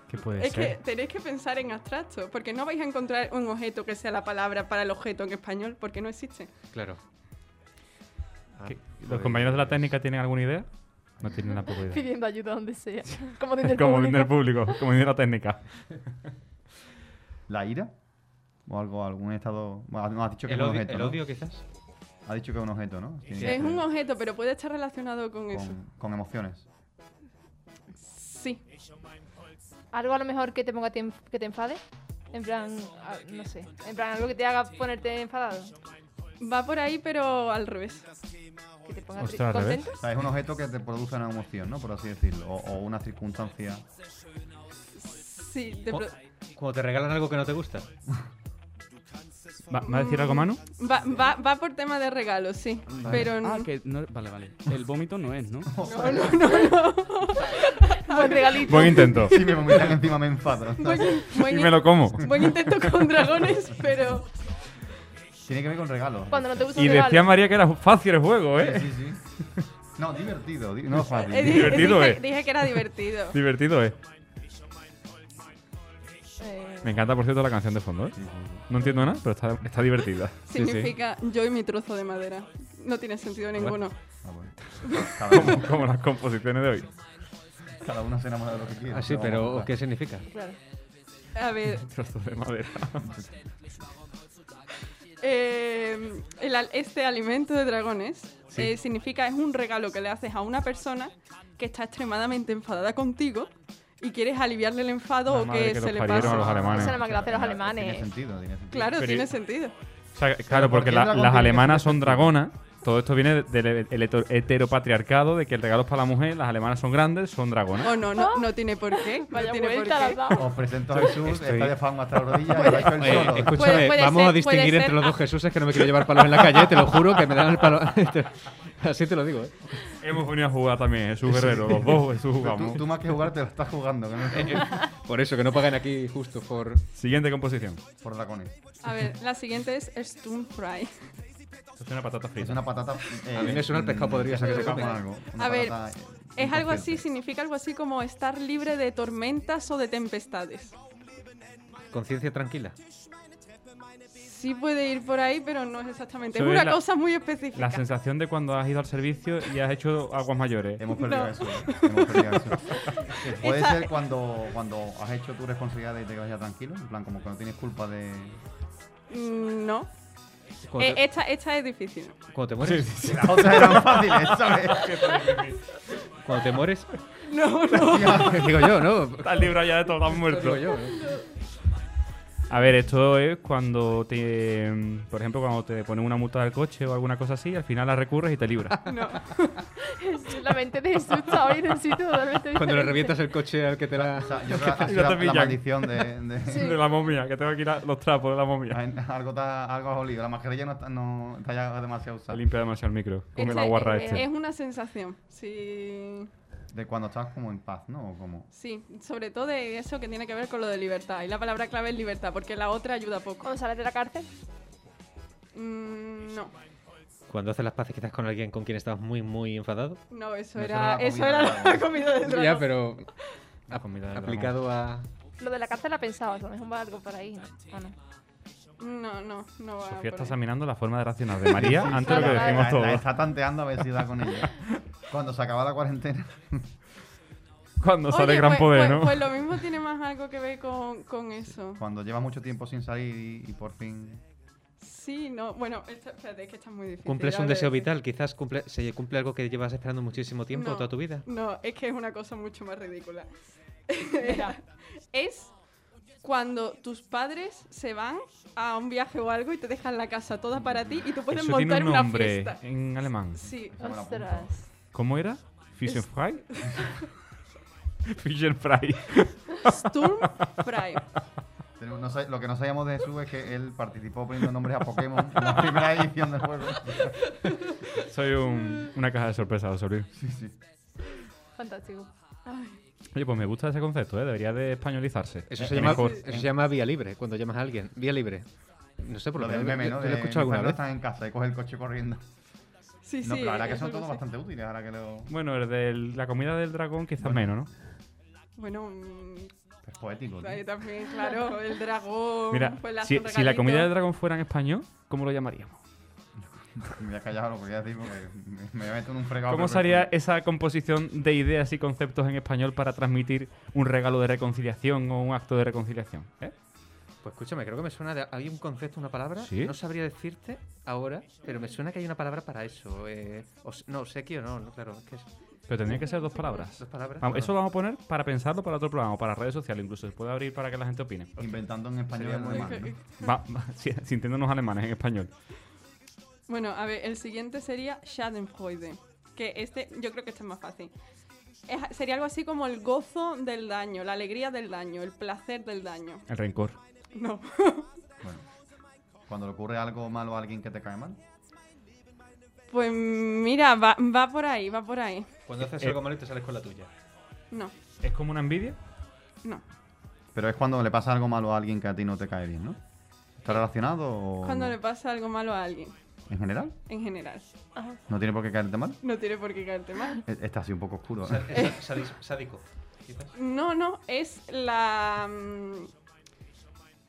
Speaker 1: ¿Qué puede
Speaker 3: Es que
Speaker 1: ser?
Speaker 3: tenéis que pensar en abstracto, porque no vais a encontrar un objeto que sea la palabra para el objeto en español, porque no existe.
Speaker 4: Claro. Ah,
Speaker 1: ¿Qué- ¿Los compañeros de la técnica tienen alguna idea? No tiene la poca idea.
Speaker 2: Pidiendo ayuda donde sea. [laughs] Como desde el
Speaker 1: Como el público, como en la técnica.
Speaker 5: ¿La ira? ¿O algo, algún estado...? Bueno, no, has dicho que
Speaker 4: El
Speaker 5: es un
Speaker 4: odio,
Speaker 5: objeto,
Speaker 4: el
Speaker 5: ¿no?
Speaker 4: odio quizás.
Speaker 5: Ha dicho que es un objeto, ¿no? Que
Speaker 3: Es un objeto, pero puede estar relacionado con, eso.
Speaker 5: con, con emociones.
Speaker 3: Sí.
Speaker 2: Algo a lo mejor que te ponga te que te enfade. En plan, no sé. En plan, algo que te haga ponerte enfadado.
Speaker 3: Va por ahí, pero al revés.
Speaker 2: Que te ponga
Speaker 1: Ostras, al revés.
Speaker 2: contento.
Speaker 5: O sea, es un objeto que te produce una emoción, ¿no? Por así decirlo. O, o una circunstancia.
Speaker 3: Sí, pro-
Speaker 4: Cuando te regalan algo que no te gusta. [laughs]
Speaker 1: ¿Va, va a decir algo, Manu?
Speaker 3: va, va, va por tema de regalos, sí. Pero
Speaker 6: Ah,
Speaker 3: no.
Speaker 6: que no, vale, vale. El vómito no es, ¿no? [laughs] [laughs]
Speaker 2: Buen regalito.
Speaker 1: Buen intento.
Speaker 5: Si me vomitan encima me enfado.
Speaker 3: Buen,
Speaker 1: Y me lo como.
Speaker 3: buen intento con dragones, pero
Speaker 5: Tiene que ver con regalos.
Speaker 2: Cuando no te gusta
Speaker 1: Y
Speaker 2: un
Speaker 1: decía. María que era fácil el juego,
Speaker 5: Sí,
Speaker 1: ¿eh?
Speaker 5: sí, sí. No, divertido. di- No [laughs] fácil.
Speaker 3: eh, di-
Speaker 1: Divertido,
Speaker 3: dije,
Speaker 1: ¿eh?
Speaker 3: dije que era divertido.
Speaker 1: Divertido, ¿eh? Me encanta, por cierto, la canción de fondo, ¿eh? No entiendo nada, pero está, está divertida. [laughs]
Speaker 6: Sí, sí.
Speaker 3: Significa yo y mi trozo de madera. No tiene sentido ninguno.
Speaker 5: sí. Ah, bueno. Cada, uno,
Speaker 1: Como, [laughs] como las composiciones de hoy.
Speaker 5: cada uno se enamora de lo que quiere.
Speaker 4: Ah, sí, pero. ¿qué significa?
Speaker 2: claro.
Speaker 3: A ver, [laughs]
Speaker 1: Trozo de madera.
Speaker 3: eh, el este alimento de dragones
Speaker 1: Sí.
Speaker 3: eh, significa es un regalo que le haces a una persona que está extremadamente enfadada contigo y quieres aliviarle el enfado
Speaker 1: La
Speaker 3: o que,
Speaker 1: que
Speaker 3: se le pase.
Speaker 1: a los alemanes.
Speaker 2: Eso nada más que lo hacen los
Speaker 5: Tiene
Speaker 2: alemanes.
Speaker 5: sentido, tiene sentido.
Speaker 3: Claro,
Speaker 1: Pero-
Speaker 3: tiene sentido.
Speaker 1: O sea, claro,
Speaker 5: ¿por
Speaker 1: porque la-
Speaker 5: el
Speaker 1: las
Speaker 5: tiene
Speaker 1: alemanas son dragonas. Todo esto viene del el heteropatriarcado, de que el regalo es para la mujer, las alemanas son grandes, son dragonas.
Speaker 3: O no, no, no tiene por qué. No
Speaker 2: Vaya
Speaker 3: tiene por
Speaker 2: vuelta la
Speaker 3: qué.
Speaker 5: Os presento a Jesús,
Speaker 4: Estoy-
Speaker 5: está de fan hasta la rodilla y lo ha hecho él
Speaker 4: Oye,
Speaker 5: solo.
Speaker 4: escúchame,
Speaker 3: Puede- puede
Speaker 4: vamos
Speaker 3: ser-
Speaker 4: a distinguir
Speaker 3: puede
Speaker 4: entre
Speaker 3: ser-
Speaker 4: los dos Jesuses que no me quiero llevar palos en la calle, te lo juro que me dan el palo. [laughs] [laughs] Así te lo digo, ¿eh?
Speaker 1: Hemos venido a jugar también, Jesús Guerrero. Los dos Jesús
Speaker 5: Tú,
Speaker 1: jugamos.
Speaker 5: tú más que jugar te lo estás jugando, que no es [laughs] [laughs]
Speaker 4: Por eso, que no pagan aquí justo por...
Speaker 1: Siguiente composición.
Speaker 5: por dragones.
Speaker 3: A ver, la siguiente es Stun Fry.
Speaker 1: Es una patata
Speaker 5: Es
Speaker 1: frita.
Speaker 5: una patata. eh,
Speaker 4: A mí me suena el pescado podrido ese que se
Speaker 5: con
Speaker 4: come.
Speaker 5: algo, una
Speaker 3: A ver,
Speaker 5: patata, eh,
Speaker 3: Es algo así, significa algo así como estar libre de tormentas o de tempestades.
Speaker 4: Conciencia tranquila.
Speaker 3: Sí puede ir por ahí, pero no es exactamente. Es una
Speaker 1: la-
Speaker 3: cosa muy específica.
Speaker 1: La sensación de cuando has ido al servicio y has hecho aguas mayores.
Speaker 5: Hemos perdido
Speaker 3: No.
Speaker 5: eso. Hemos perdido eso. [laughs] Puede
Speaker 3: Esa-
Speaker 5: ser cuando, cuando has hecho tu responsabilidad y te quedas ya tranquilo. En plan, como que no tienes culpa de.
Speaker 3: Mm, No. Eh,
Speaker 4: te,
Speaker 3: esta, esta es difícil.
Speaker 4: cuando te mueres,
Speaker 5: Si las otras eran fáciles, ¿sabes? [laughs]
Speaker 4: cuando te mueres,
Speaker 3: No, no. [laughs]
Speaker 4: digo yo, ¿no?
Speaker 1: Estás libre ya de todo, estás
Speaker 4: Digo
Speaker 1: muerto. A ver, esto es cuando te. Por ejemplo, cuando te ponen una multa del coche o alguna cosa así, al final la recurres y te libras. [laughs]
Speaker 3: no.
Speaker 2: La mente de Jesús está hoy en un sitio totalmente
Speaker 4: Cuando le revientas el coche al que te la...
Speaker 5: O sea, yo [laughs] creo que
Speaker 1: te
Speaker 5: la, la maldición de. de-
Speaker 1: De la momia, que tengo aquí la- los trapos de la momia.
Speaker 5: algo, está, algo has olido. La mascarilla no está, no, está ya demasiado usada.
Speaker 1: limpia demasiado el micro. Come
Speaker 3: Este
Speaker 1: la guarra
Speaker 2: es-
Speaker 1: este.
Speaker 3: Es una sensación. Sí.
Speaker 5: De cuando estás como en paz, ¿no? O como.
Speaker 3: Sí, sobre todo de eso que tiene que ver con lo de libertad. Y la palabra clave es libertad, porque la otra ayuda poco.
Speaker 2: Cuando sales de la cárcel.
Speaker 3: Mm, no,
Speaker 4: Cuando haces las paces quizás con alguien con quien estabas muy, muy enfadado.
Speaker 3: no, eso
Speaker 5: No, eso
Speaker 3: era, eso
Speaker 5: comida
Speaker 3: era la comida del dragón.
Speaker 4: Ya, pero
Speaker 1: La comida
Speaker 4: aplicado a...
Speaker 2: Lo de la cárcel la pensaba, a lo mejor va algo por ahí. ¿no? ¿O no?
Speaker 3: No, no, no va.
Speaker 1: Sofía está examinando la forma de racionar de María antes de lo que decimos
Speaker 5: La, la
Speaker 1: todos.
Speaker 5: está tanteando a ver si da con ella. [laughs] Cuando se acaba la cuarentena.
Speaker 1: Cuando sale
Speaker 3: Oye,
Speaker 1: gran
Speaker 3: pues,
Speaker 1: poder,
Speaker 3: pues-
Speaker 1: ¿no?
Speaker 3: Pues lo mismo tiene más algo que ver con, con eso.
Speaker 5: Cuando llevas mucho tiempo sin salir y, y por fin.
Speaker 3: Sí, no, bueno, esta, espérate, es que está muy difícil.
Speaker 4: Cumples un deseo vital, quizás cumple, se cumple algo que llevas esperando muchísimo tiempo
Speaker 3: No.
Speaker 4: toda tu vida.
Speaker 3: No, es que es una cosa mucho más ridícula. [laughs] [laughs] es cuando tus padres se van a un viaje o algo y te dejan la casa toda para ti y tú puedes
Speaker 1: Eso tiene
Speaker 3: montar
Speaker 1: un
Speaker 3: una
Speaker 1: nombre
Speaker 3: fiesta.
Speaker 1: en alemán.
Speaker 3: Sí.
Speaker 2: Ostras.
Speaker 1: ¿Cómo era? ¿Fish and Fry? [laughs] Fish and Fry.
Speaker 3: Sturm Fry.
Speaker 5: Tenemos- no sé- lo que no sabíamos de Jesús es que él participó poniendo nombres a Pokémon en la primera edición del juego.
Speaker 1: Soy un- una caja de sorpresas, Osorio.
Speaker 5: Sí, sí.
Speaker 2: Fantástico.
Speaker 1: Oye, pues me gusta ese concepto, ¿eh? Debería de españolizarse.
Speaker 4: Eso
Speaker 1: Eh,
Speaker 4: se, llama,
Speaker 1: mejor.
Speaker 4: eso se llama vía libre, cuando llamas a alguien. Vía libre. No sé por
Speaker 5: Lo
Speaker 4: qué.
Speaker 5: del meme, ¿no?
Speaker 4: Yo
Speaker 5: De
Speaker 4: lo he escuchado alguna vez.
Speaker 5: están en casa y coge el coche corriendo.
Speaker 3: Sí,
Speaker 5: No,
Speaker 3: sí.
Speaker 5: pero la verdad que son todos bastante útiles ahora que lo.
Speaker 1: Bueno, el de la comida del dragón quizás menos, ¿no?
Speaker 3: Bueno, mm,
Speaker 5: Es poético. tío.
Speaker 3: ahí también, claro, el dragón.
Speaker 1: Mira,
Speaker 3: pues
Speaker 1: si, si la comida del dragón fuera en español, ¿cómo lo llamaríamos? [laughs]
Speaker 5: Me voy a callar lo que voy a decir porque me, voy a meter en un fregado.
Speaker 1: ¿Cómo sería esa composición de ideas y conceptos en español para transmitir un regalo de reconciliación o un acto de reconciliación? ¿Eh?
Speaker 4: Pues escúchame, creo que me suena de... ¿Hay un concepto, una palabra?
Speaker 1: ¿Sí?
Speaker 4: No sabría decirte ahora, pero me suena que hay una palabra para eso. Eh, os- no, obsequio no, no, claro. Es que es
Speaker 1: Pero tendría que ser dos palabras.
Speaker 4: dos palabras.
Speaker 1: Vamos, eso lo vamos a poner para pensarlo para otro programa, o para redes sociales incluso. Se puede abrir para que la gente opine.
Speaker 5: Inventando en español en
Speaker 4: muy-
Speaker 5: alemán, ¿no?
Speaker 1: Va, va, sintiéndonos alemanes en español.
Speaker 3: Bueno, a ver, el siguiente sería Schadenfreude. Que este, yo creo que este es más fácil. Es- sería algo así como el gozo del daño, la alegría del daño, el placer del daño.
Speaker 1: El rencor.
Speaker 3: No. [laughs]
Speaker 5: Bueno, cuando le ocurre algo malo a alguien que te cae mal.
Speaker 3: Pues mira, va, va por ahí, va por ahí.
Speaker 4: Cuando haces
Speaker 1: Eh,
Speaker 4: algo malo y te sales con la tuya.
Speaker 3: No,
Speaker 1: ¿Es como una envidia?
Speaker 3: no.
Speaker 5: Pero es cuando le pasa algo malo a alguien que a ti no te cae bien, ¿no? ¿Está relacionado o
Speaker 3: Cuando
Speaker 5: no?
Speaker 3: le pasa algo malo a alguien,
Speaker 5: en general?
Speaker 3: en general.
Speaker 2: Ajá.
Speaker 5: ¿No tiene por qué caerte mal?
Speaker 3: No tiene por qué caerte mal.
Speaker 5: E- Está así un poco oscuro.
Speaker 4: Sa-
Speaker 5: ¿eh?
Speaker 4: es [laughs] sadis- sádico. quizás.
Speaker 3: No, no, es la... mm,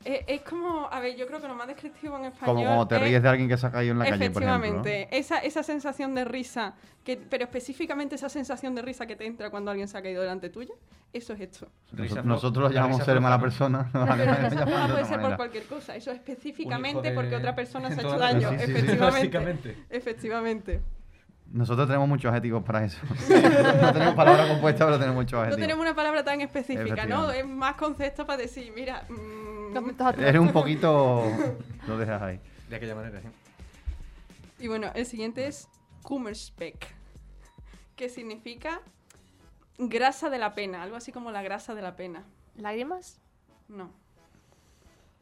Speaker 3: Es, es como, a ver, yo creo que lo más descriptivo en español
Speaker 5: Como cuando te
Speaker 3: es-
Speaker 5: ríes de alguien que se ha caído en la calle, por ejemplo. ¿no?
Speaker 3: Efectivamente, esa, esa sensación de risa, que, pero específicamente esa sensación de risa que te entra cuando alguien se ha caído delante tuya, eso es esto.
Speaker 4: Risa
Speaker 5: Nosotros lo
Speaker 4: la
Speaker 5: llamamos
Speaker 4: risa
Speaker 5: ser mala [laughs]
Speaker 4: ¿no?
Speaker 5: persona.
Speaker 3: No, pero
Speaker 5: llaman
Speaker 3: forma
Speaker 5: de
Speaker 3: puede ser por cualquier cosa, eso específicamente
Speaker 4: de-
Speaker 3: porque otra persona se ha hecho
Speaker 4: la
Speaker 3: daño.
Speaker 5: Sí, sí, sí.
Speaker 3: efectivamente. Efectivamente.
Speaker 5: Nosotros tenemos muchos adjetivos para eso. [laughs] no tenemos palabras compuestas, pero tenemos muchos
Speaker 3: No
Speaker 5: adjetivos.
Speaker 3: tenemos una palabra tan específica, ¿no? Es más concepto para decir, mira, mm,
Speaker 2: Conceptos abstractos.
Speaker 5: Eres un poquito... [laughs] Lo dejas ahí.
Speaker 4: De aquella manera, ¿sí?
Speaker 3: Y bueno, el siguiente es Kummerspeck, que significa grasa de la pena, algo así como la grasa de la pena.
Speaker 2: ¿Lágrimas?
Speaker 3: No.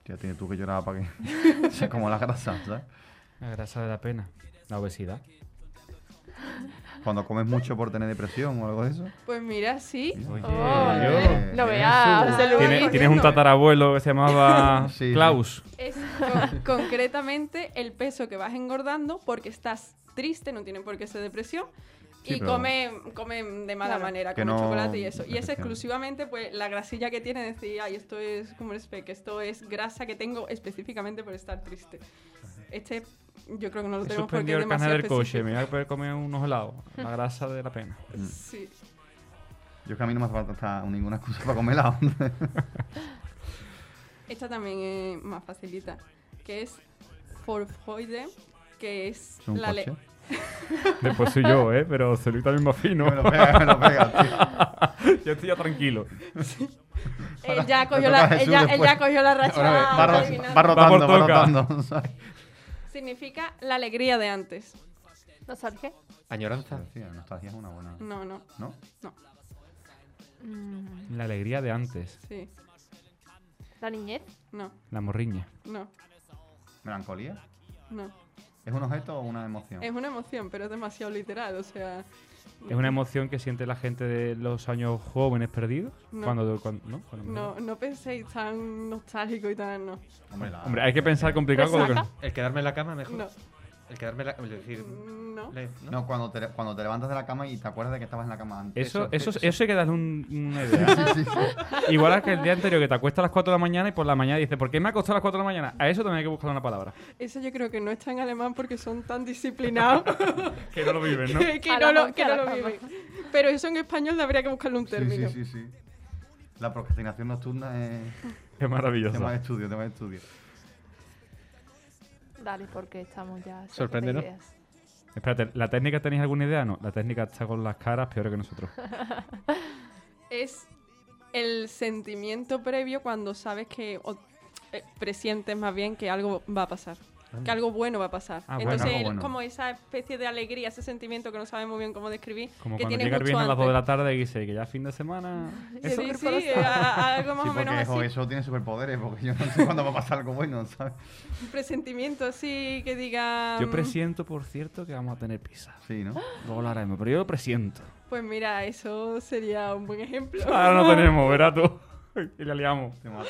Speaker 5: Ya tienes tú que llorar para que... [laughs] sea como la grasa, ¿sabes?
Speaker 1: La grasa de la pena. La obesidad. [laughs]
Speaker 5: Cuando comes mucho por tener depresión o algo de eso.
Speaker 3: Pues mira, sí.
Speaker 1: Oye,
Speaker 2: Oh,
Speaker 1: yo-
Speaker 5: Eh,
Speaker 2: no veas.
Speaker 1: ¿Tienes, tienes un tatarabuelo que se llamaba [laughs]
Speaker 5: Sí.
Speaker 1: Klaus.
Speaker 3: Es con- concretamente el peso que vas engordando porque estás triste, no tiene por qué ser depresión.
Speaker 5: Sí,
Speaker 3: y come, come de mala
Speaker 2: Claro.
Speaker 3: manera,
Speaker 5: Que
Speaker 3: come
Speaker 5: no-
Speaker 3: chocolate y eso. Y es exclusivamente pues la grasilla que tiene decir, ay, esto es como speck, esto es grasa que tengo específicamente por estar triste. Este yo creo que no lo tenemos porque es
Speaker 1: el
Speaker 3: demasiado
Speaker 1: del coche. Me voy a poder comer unos helados. La [laughs] grasa de la pena.
Speaker 3: Sí.
Speaker 5: Yo es que a mí no me hace falta ninguna excusa para comer helado. [laughs]
Speaker 3: Esta también es más facilita, que es Vorfreude, que es
Speaker 5: ¿Es un
Speaker 3: la le-
Speaker 5: coche? [laughs]
Speaker 1: Después soy yo, ¿eh? Pero soy también más fino.
Speaker 5: Me lo pega, me lo pega, tío.
Speaker 1: yo estoy ya tranquilo.
Speaker 3: Ella cogió,
Speaker 5: toca
Speaker 3: la,
Speaker 5: a Jesús
Speaker 3: ella,
Speaker 5: después.
Speaker 3: ella cogió la racha.
Speaker 5: Va, va rotando, va
Speaker 1: toca.
Speaker 5: rotando.
Speaker 3: Significa la alegría de antes.
Speaker 2: ¿Nostalgia?
Speaker 4: Añoranza.
Speaker 5: Nostalgia es una buena.
Speaker 3: No, no,
Speaker 5: ¿No?
Speaker 3: no.
Speaker 2: Mm,
Speaker 1: La alegría de antes.
Speaker 3: Sí,
Speaker 2: ¿La niñez?
Speaker 3: no,
Speaker 1: La morriña.
Speaker 3: no,
Speaker 5: ¿Melancolía?
Speaker 3: no.
Speaker 5: ¿Es un objeto o una emoción?
Speaker 3: Es una emoción, pero es demasiado literal, o sea...
Speaker 1: Es una emoción que siente la gente de los años jóvenes perdidos.
Speaker 3: No.
Speaker 1: Cuando, cuando- ¿no? Cuando-
Speaker 3: No, no penséis tan nostálgico y tan... No,
Speaker 5: Hombre, la-
Speaker 1: Hombre, hay que pensar complicado con lo que-.
Speaker 4: El quedarme en la cama mejor.
Speaker 3: no,
Speaker 4: El quedarme la cama. Es decir,
Speaker 3: no.
Speaker 4: le- ¿no?
Speaker 5: No, cuando te, cuando te levantas de la cama y te acuerdas de que estabas en la cama antes.
Speaker 1: Eso, eso,
Speaker 4: eso-
Speaker 1: eso hay que darle un- una [laughs] idea.
Speaker 5: Sí, sí, sí.
Speaker 1: Igual a que el día anterior que te acuestas a las 4 de la mañana y por la mañana dices, ¿por qué me he acostado a las 4 de la mañana? A eso también hay que buscar una palabra.
Speaker 3: Eso yo creo que no está en alemán porque son tan disciplinados [laughs]
Speaker 1: Que no lo viven, ¿no? [laughs]
Speaker 3: que, no lo, que no lo viven. Pero eso en español habría que buscarle un término.
Speaker 5: sí, sí, sí. La procrastinación nocturna es
Speaker 1: Qué maravilloso.
Speaker 5: tema de estudio, tema de estudio.
Speaker 2: Dale, porque estamos ya...
Speaker 4: Sorpréndenos.
Speaker 2: ideas.
Speaker 1: Espérate, ¿la técnica tenéis alguna idea? No, la técnica está con las caras peor que nosotros. [laughs]
Speaker 3: es el sentimiento previo cuando sabes que o, eh, presientes más bien que algo va a pasar. Que algo bueno va a pasar.
Speaker 1: Ah, bueno,
Speaker 3: Entonces,
Speaker 5: algo bueno.
Speaker 3: como esa especie de alegría, ese sentimiento que no sabes muy bien cómo describir,
Speaker 1: Como
Speaker 3: que
Speaker 1: cuando
Speaker 3: tiene
Speaker 1: llega el
Speaker 3: mucho
Speaker 1: viernes a las 2 de la tarde y dice que ya fin de semana. [laughs]
Speaker 3: Sí,
Speaker 1: Eso.
Speaker 3: sí, eh, a- a- algo [laughs] más
Speaker 5: Sí,
Speaker 3: o menos
Speaker 5: jo,
Speaker 3: así.
Speaker 5: eso tiene superpoderes, porque yo no sé cuándo va a pasar algo bueno, ¿sabes?
Speaker 3: Un presentimiento así que diga...
Speaker 1: Yo
Speaker 3: mm,
Speaker 1: presiento, por cierto, que vamos a tener pizza.
Speaker 5: Sí, ¿no?
Speaker 1: Luego lo haremos, pero yo lo presiento.
Speaker 3: Pues mira, eso sería un buen ejemplo. [laughs]
Speaker 1: Ahora no tenemos, verás tú. y la liamos.
Speaker 5: Te mato.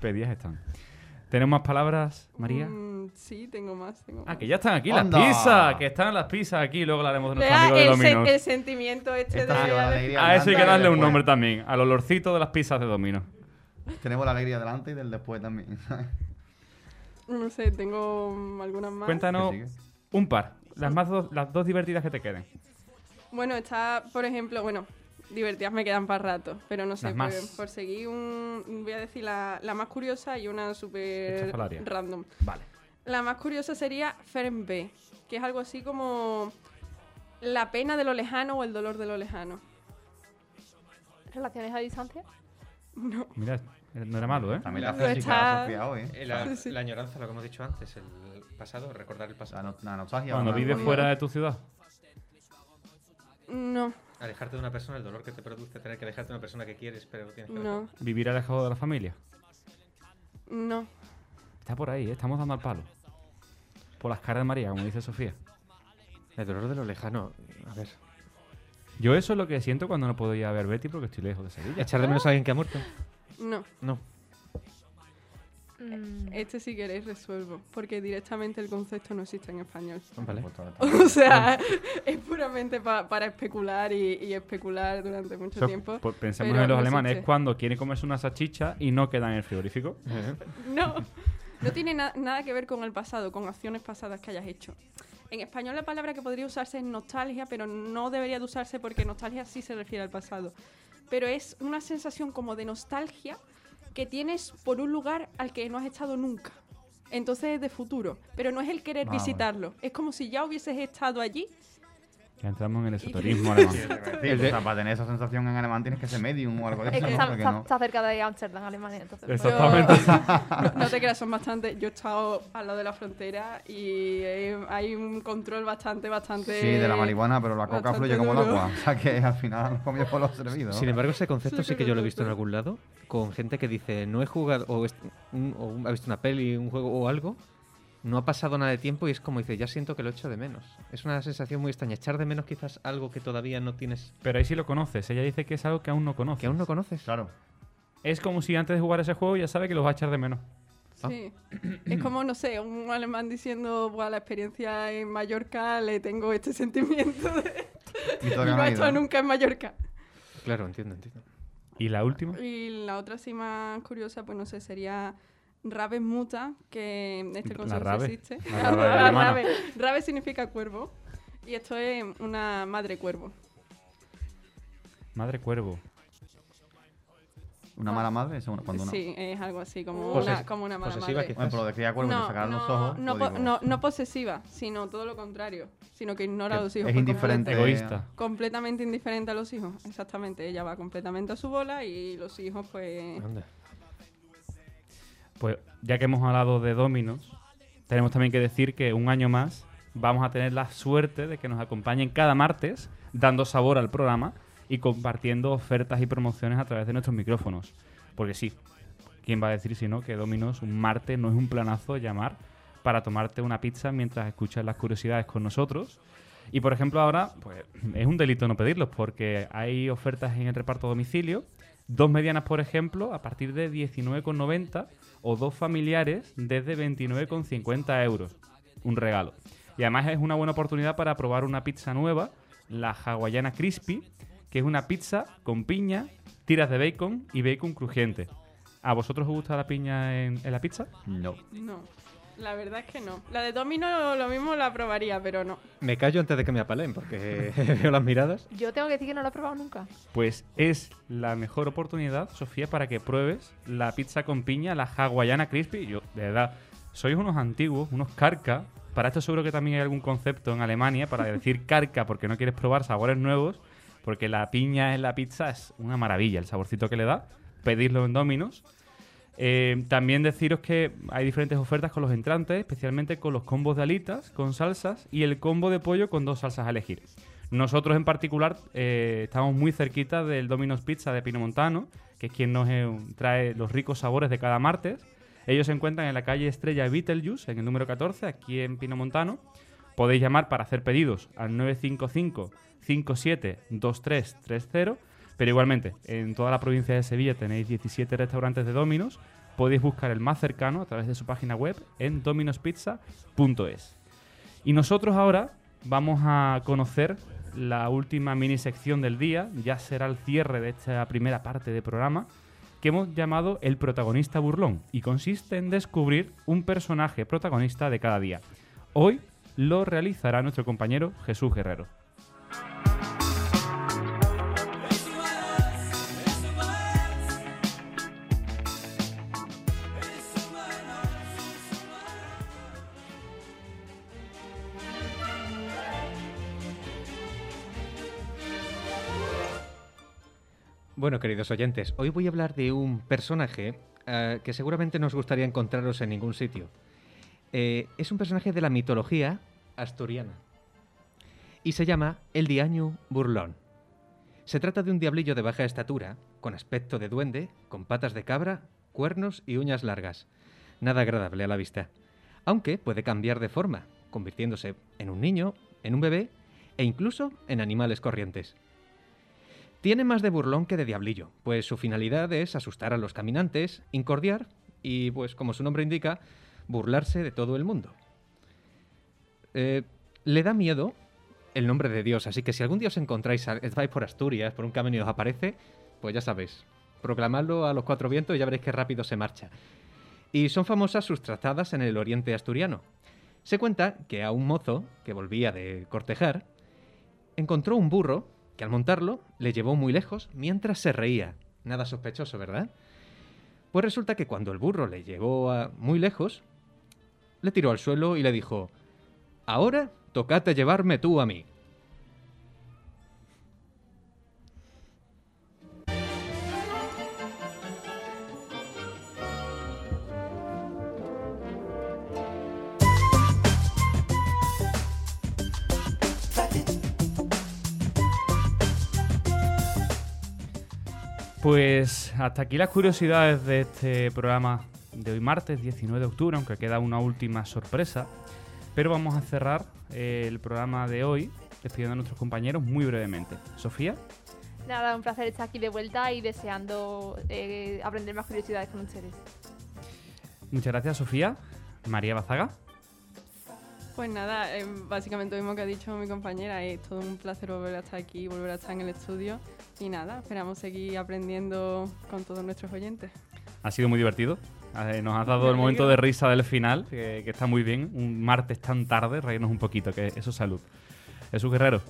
Speaker 1: Pedidas están. ¿Tenemos más palabras, María?
Speaker 3: Mm, sí, tengo más. Tengo
Speaker 1: Ah, que ya están aquí
Speaker 5: ¡Anda!
Speaker 1: las pizzas. Que están las pizzas aquí. Luego hablaremos de nuestro amigo de
Speaker 3: sen-
Speaker 1: Dominos.
Speaker 3: el sentimiento este
Speaker 5: Esta
Speaker 3: de...
Speaker 5: la alegría
Speaker 1: A eso hay que darle un nombre también. Al olorcito de las pizzas de Dominos.
Speaker 5: Tenemos la alegría delante y del después también, ¿sabes? [laughs]
Speaker 3: No sé, tengo mm, algunas más.
Speaker 1: Cuéntanos un par. Las más dos, las dos divertidas que te queden.
Speaker 3: Bueno, está, por ejemplo, bueno, divertidas me quedan para rato, pero no sé, por,
Speaker 1: más.
Speaker 3: por seguir un, voy a decir la, la más curiosa y una súper random.
Speaker 1: Vale.
Speaker 3: La más curiosa sería Fernbe, que es algo así como la pena de lo lejano o el dolor de lo lejano.
Speaker 2: ¿Relaciones a distancia?
Speaker 3: No,
Speaker 1: Mira, no era malo, ¿eh?
Speaker 5: También la chica
Speaker 3: está-
Speaker 5: ¿eh?
Speaker 4: Eh, La,
Speaker 3: Sí,
Speaker 4: la añoranza, lo que hemos dicho antes, el pasado, recordar el
Speaker 5: La,
Speaker 4: pasado.
Speaker 5: no- la nostalgia.
Speaker 1: Cuando
Speaker 5: ¿no?
Speaker 1: vives fuera de tu ciudad.
Speaker 3: no,
Speaker 4: Alejarte de una persona, el dolor que te produce tener que alejarte de una persona que quieres, pero tienes que
Speaker 3: no,
Speaker 1: Vivir alejado de la familia.
Speaker 3: no.
Speaker 1: Está por ahí, ¿eh? estamos dando al palo. Por las caras de María, como dice Sofía.
Speaker 4: El dolor de lo lejano. A ver.
Speaker 1: Yo eso es lo que siento cuando no puedo ir a ver Betty porque estoy lejos de Sevilla.
Speaker 4: ¿Echar de menos a alguien que ha muerto?
Speaker 3: No,
Speaker 4: No.
Speaker 2: Mm,
Speaker 3: este si queréis resuelvo, porque directamente el concepto no existe en español.
Speaker 4: Vale. [laughs]
Speaker 3: O sea, [laughs] es puramente pa- para especular y, y especular durante mucho tiempo.
Speaker 1: pues pensemos en los
Speaker 3: no
Speaker 1: alemanes,
Speaker 3: existe.
Speaker 1: es cuando quieren comerse una salchicha y no quedan en el frigorífico.
Speaker 3: No, no tiene na- nada que ver con el pasado, con acciones pasadas que hayas hecho. En español la palabra que podría usarse es nostalgia, pero no debería de usarse porque nostalgia sí se refiere al pasado. Pero es una sensación como de nostalgia que tienes por un lugar al que no has estado nunca. Entonces es de futuro, pero no es el querer
Speaker 5: Ah, bueno.
Speaker 3: visitarlo. Es como si ya hubieses estado allí.
Speaker 1: Ya entramos en el esoterismo alemán.
Speaker 5: Sí, o sea, para tener esa sensación en alemán tienes que ser medium o algo de
Speaker 2: es
Speaker 5: eso.
Speaker 2: que
Speaker 5: ¿no?
Speaker 2: está,
Speaker 5: Porque
Speaker 2: está-
Speaker 5: no-
Speaker 2: está cerca de Ámsterdam, Alemania. Entonces, pues,
Speaker 1: Exactamente.
Speaker 3: No, [laughs] no te creas, son bastante. Yo he estado al lado de la frontera y eh, hay un control bastante, bastante.
Speaker 5: Sí, de la marihuana, pero la coca fluye como el
Speaker 3: duro.
Speaker 5: agua. O sea que al final [laughs] comió por los servidos.
Speaker 4: Sin embargo, ese concepto
Speaker 3: Sí,
Speaker 4: sí que yo lo he
Speaker 3: pero
Speaker 4: visto en algún lado, con gente que dice, no he jugado, o, un- o ha visto una peli, un juego o algo, no ha pasado nada de tiempo y es como dice, ya siento que lo echo de menos. Es una sensación muy extraña, echar de menos quizás algo que todavía no tienes,
Speaker 1: Pero ahí sí lo conoces. Ella dice que es algo que aún no conoces.
Speaker 4: que aún no conoces.
Speaker 5: Claro.
Speaker 1: Es como si antes de jugar ese juego ya sabe que lo va a echar de menos.
Speaker 3: Sí. [clears throat] Es como, no sé, un alemán diciendo, Buah, la experiencia en Mallorca le tengo este sentimiento de. [laughs]
Speaker 5: Y [laughs]
Speaker 3: no he
Speaker 5: ha
Speaker 3: estado nunca en Mallorca.
Speaker 4: Claro, entiendo, entiendo.
Speaker 1: ¿Y la última?
Speaker 3: Y la otra sí más curiosa, pues no sé, sería Rabe Muta, que este
Speaker 1: La
Speaker 3: concepto existe.
Speaker 1: La. Rave
Speaker 3: significa cuervo. Y esto es una madre cuervo.
Speaker 1: Madre cuervo.
Speaker 5: Una mala madre, cuando una...
Speaker 3: Sí, es algo así, como,
Speaker 4: Poses-
Speaker 3: una, como una mala
Speaker 4: posesiva
Speaker 3: madre.
Speaker 5: Bueno, pero cuervo, los ojos.
Speaker 3: no, po- no, no posesiva, sino todo lo contrario. Sino que ignora
Speaker 5: que
Speaker 3: a los hijos.
Speaker 5: Es indiferente.
Speaker 1: Egoísta.
Speaker 3: Completamente indiferente a los hijos, exactamente. Ella va completamente a su bola y los hijos, pues.
Speaker 4: Anda.
Speaker 1: Pues ya que hemos hablado de Dominos, tenemos también que decir que un año más vamos a tener la suerte de que nos acompañen cada martes dando sabor al programa y compartiendo ofertas y promociones a través de nuestros micrófonos. Porque sí, ¿quién va a decir si no que Dominos un martes no es un planazo llamar para tomarte una pizza mientras escuchas las curiosidades con nosotros? Y por ejemplo ahora, pues es un delito no pedirlos porque hay ofertas en el reparto domicilio, dos medianas por ejemplo a partir de 19,90 o dos familiares desde 29,50 euros. Un regalo. Y además es una buena oportunidad para probar una pizza nueva, la hawaiana crispy, que es una pizza con piña, tiras de bacon y bacon crujiente. ¿A vosotros os gusta la piña en, en la pizza?
Speaker 5: No.
Speaker 3: No. La verdad es que no. La de Domino lo mismo la probaría, pero no.
Speaker 4: Me callo antes de que me apalen, porque [laughs] veo las miradas.
Speaker 2: Yo tengo que decir que no lo he probado nunca.
Speaker 1: Pues es la mejor oportunidad, Sofía, para que pruebes la pizza con piña, la hawaiana crispy. Yo, de verdad, sois unos antiguos, unos carca. Para esto seguro que también hay algún concepto en Alemania para decir [laughs] carca porque no quieres probar sabores nuevos, porque la piña en la pizza es una maravilla, el saborcito que le da. Pedirlo en Domino's. Eh, también deciros que hay diferentes ofertas con los entrantes, especialmente con los combos de alitas, con salsas y el combo de pollo con dos salsas a elegir. Nosotros en particular eh, estamos muy cerquita del Domino's Pizza de Pino Montano, que es quien nos eh, trae los ricos sabores de cada martes. Ellos se encuentran en la calle Estrella Beetlejuice, en el número 14, aquí en Pino Montano. Podéis llamar para hacer pedidos al 955 57 2330, pero igualmente en toda la provincia de Sevilla tenéis 17 restaurantes de Domino's. Podéis buscar el más cercano a través de su página web en dominospizza.es. Y nosotros ahora vamos a conocer la última mini sección del día, ya será el cierre de esta primera parte del programa, que hemos llamado El protagonista burlón y consiste en descubrir un personaje protagonista de cada día. Hoy lo realizará nuestro compañero Jesús Guerrero.
Speaker 4: Bueno, queridos oyentes, hoy voy a hablar de un personaje eh, que seguramente no os gustaría encontraros en ningún sitio. Eh, es un personaje de la mitología asturiana y se llama el Diaño Burlón. Se trata de un diablillo de baja estatura, con aspecto de duende, con patas de cabra, cuernos y uñas largas. Nada agradable a la vista. Aunque puede cambiar de forma, convirtiéndose en un niño, en un bebé e incluso en animales corrientes. Tiene más de burlón que de diablillo, pues su finalidad es asustar a los caminantes, incordiar y, pues como su nombre indica, burlarse de todo el mundo. Eh, le da miedo el nombre de Dios, así que si algún día os encontráis, vais por Asturias, por un camino y os aparece, pues ya sabéis, proclamadlo a los cuatro vientos y ya veréis qué rápido se marcha. Y son famosas sus tratadas en el oriente asturiano. Se cuenta que a un mozo que volvía de cortejar, encontró un burro que al montarlo le llevó muy lejos mientras se reía. Nada sospechoso, ¿verdad? Pues resulta que cuando el burro le llevó a muy lejos, le tiró al suelo y le dijo, Ahora tocate llevarme tú a mí.
Speaker 1: Pues hasta aquí las curiosidades de este programa de hoy martes 19 de octubre, aunque queda una última sorpresa. Pero vamos a cerrar eh, el programa de hoy despidiendo a nuestros compañeros muy brevemente. Sofía.
Speaker 2: Nada, un placer estar aquí de vuelta y deseando eh, aprender más curiosidades con ustedes.
Speaker 1: Muchas gracias, Sofía. María Bazaga.
Speaker 3: Pues nada, eh, básicamente lo mismo que ha dicho mi compañera, es todo un placer volver a estar aquí, volver a estar en el estudio y nada, esperamos seguir aprendiendo con todos nuestros oyentes.
Speaker 1: Ha sido muy divertido. Eh, Nos has dado el momento de risa del final, que, que está muy bien. Un martes tan tarde, reírnos un poquito, que eso es salud. Jesús Guerrero.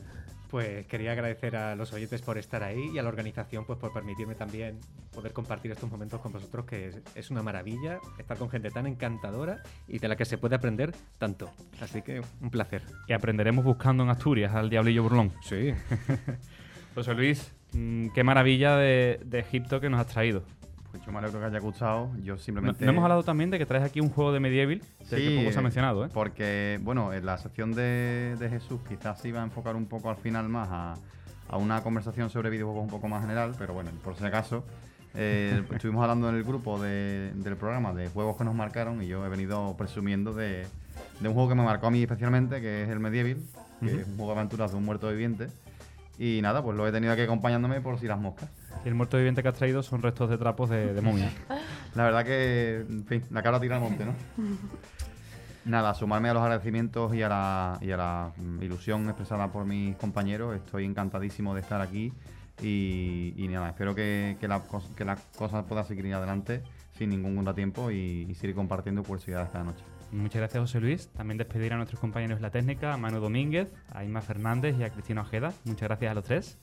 Speaker 4: Pues quería agradecer a los oyentes por estar ahí y a la organización pues por permitirme también poder compartir estos momentos con vosotros, que es, es una maravilla estar con gente tan encantadora y de la que se puede aprender tanto. Así que un placer.
Speaker 1: Y aprenderemos buscando en Asturias al Diablillo Burlón.
Speaker 4: Sí. [laughs]
Speaker 1: José Luis, mm, qué maravilla de, de Egipto que nos has traído.
Speaker 5: Pues yo me alegro que haya gustado. Yo
Speaker 1: No,
Speaker 5: simplemente.
Speaker 1: no hemos hablado también de que traes aquí un juego de Medieval, del que
Speaker 5: Sí,
Speaker 1: poco se ha mencionado, ¿eh?
Speaker 5: Porque, bueno, en la sección de, de Jesús quizás se iba a enfocar un poco al final más a, a una conversación sobre videojuegos un poco más general, pero bueno, por si acaso, eh, [laughs] estuvimos hablando en el grupo de- del programa de juegos que nos marcaron y yo he venido presumiendo de, de un juego que me marcó a mí especialmente, que es el Medieval, que
Speaker 1: Ujú.
Speaker 5: es un juego de aventuras de un muerto viviente. Y nada, pues lo he tenido aquí acompañándome por si las moscas.
Speaker 1: Y el muerto viviente que has traído son restos de trapos de, de momia. [laughs]
Speaker 5: La verdad que, en fin, la cara tira al monte, ¿no? [laughs] Nada, sumarme a los agradecimientos y a la, y a la mm, ilusión expresada por mis compañeros. Estoy encantadísimo de estar aquí y, y nada, espero que, que la, que la cosa pueda seguir adelante sin ningún contratiempo y, y seguir compartiendo curiosidades cada noche.
Speaker 1: Muchas gracias, José Luis. También despedir a nuestros compañeros de la técnica, a Manu Domínguez, a Inma Fernández y a Cristina Ojeda. Muchas gracias a los tres.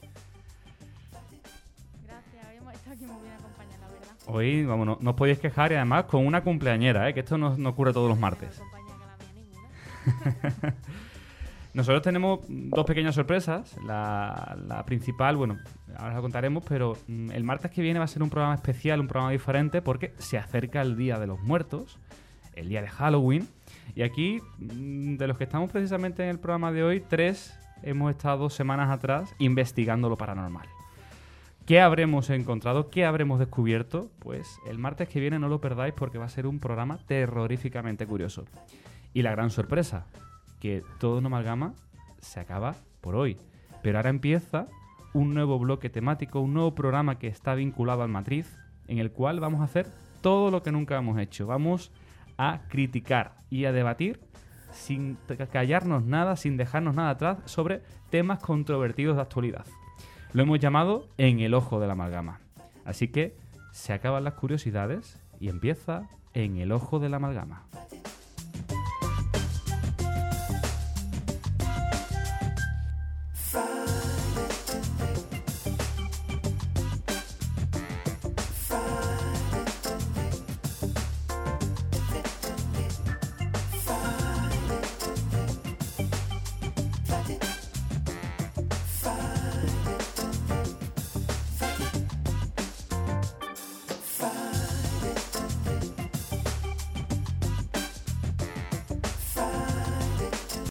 Speaker 7: Gracias, hemos estado aquí muy bien acompañados, la verdad.
Speaker 1: Hoy, vamos, no, no os podéis quejar y además con una cumpleañera, ¿eh? que esto no, no ocurre todos los martes.
Speaker 7: La. [laughs]
Speaker 1: Nosotros tenemos dos pequeñas sorpresas. La, la principal, bueno, ahora lo contaremos, pero mm, el martes que viene va a ser un programa especial, un programa diferente, porque se acerca el Día de los Muertos, el día de Halloween. Y aquí, mm, de los que estamos precisamente en el programa de hoy, tres hemos estado semanas atrás investigando lo paranormal. ¿Qué habremos encontrado? ¿Qué habremos descubierto? Pues el martes que viene no lo perdáis porque va a ser un programa terroríficamente curioso. Y la gran sorpresa, que todo en amalgama se acaba por hoy. Pero ahora empieza un nuevo bloque temático, un nuevo programa que está vinculado al matriz, en el cual vamos a hacer todo lo que nunca hemos hecho. Vamos a criticar y a debatir sin callarnos nada, sin dejarnos nada atrás sobre temas controvertidos de actualidad. Lo hemos llamado En el ojo de la amalgama. Así que Se acaban las curiosidades y empieza en el ojo de la amalgama.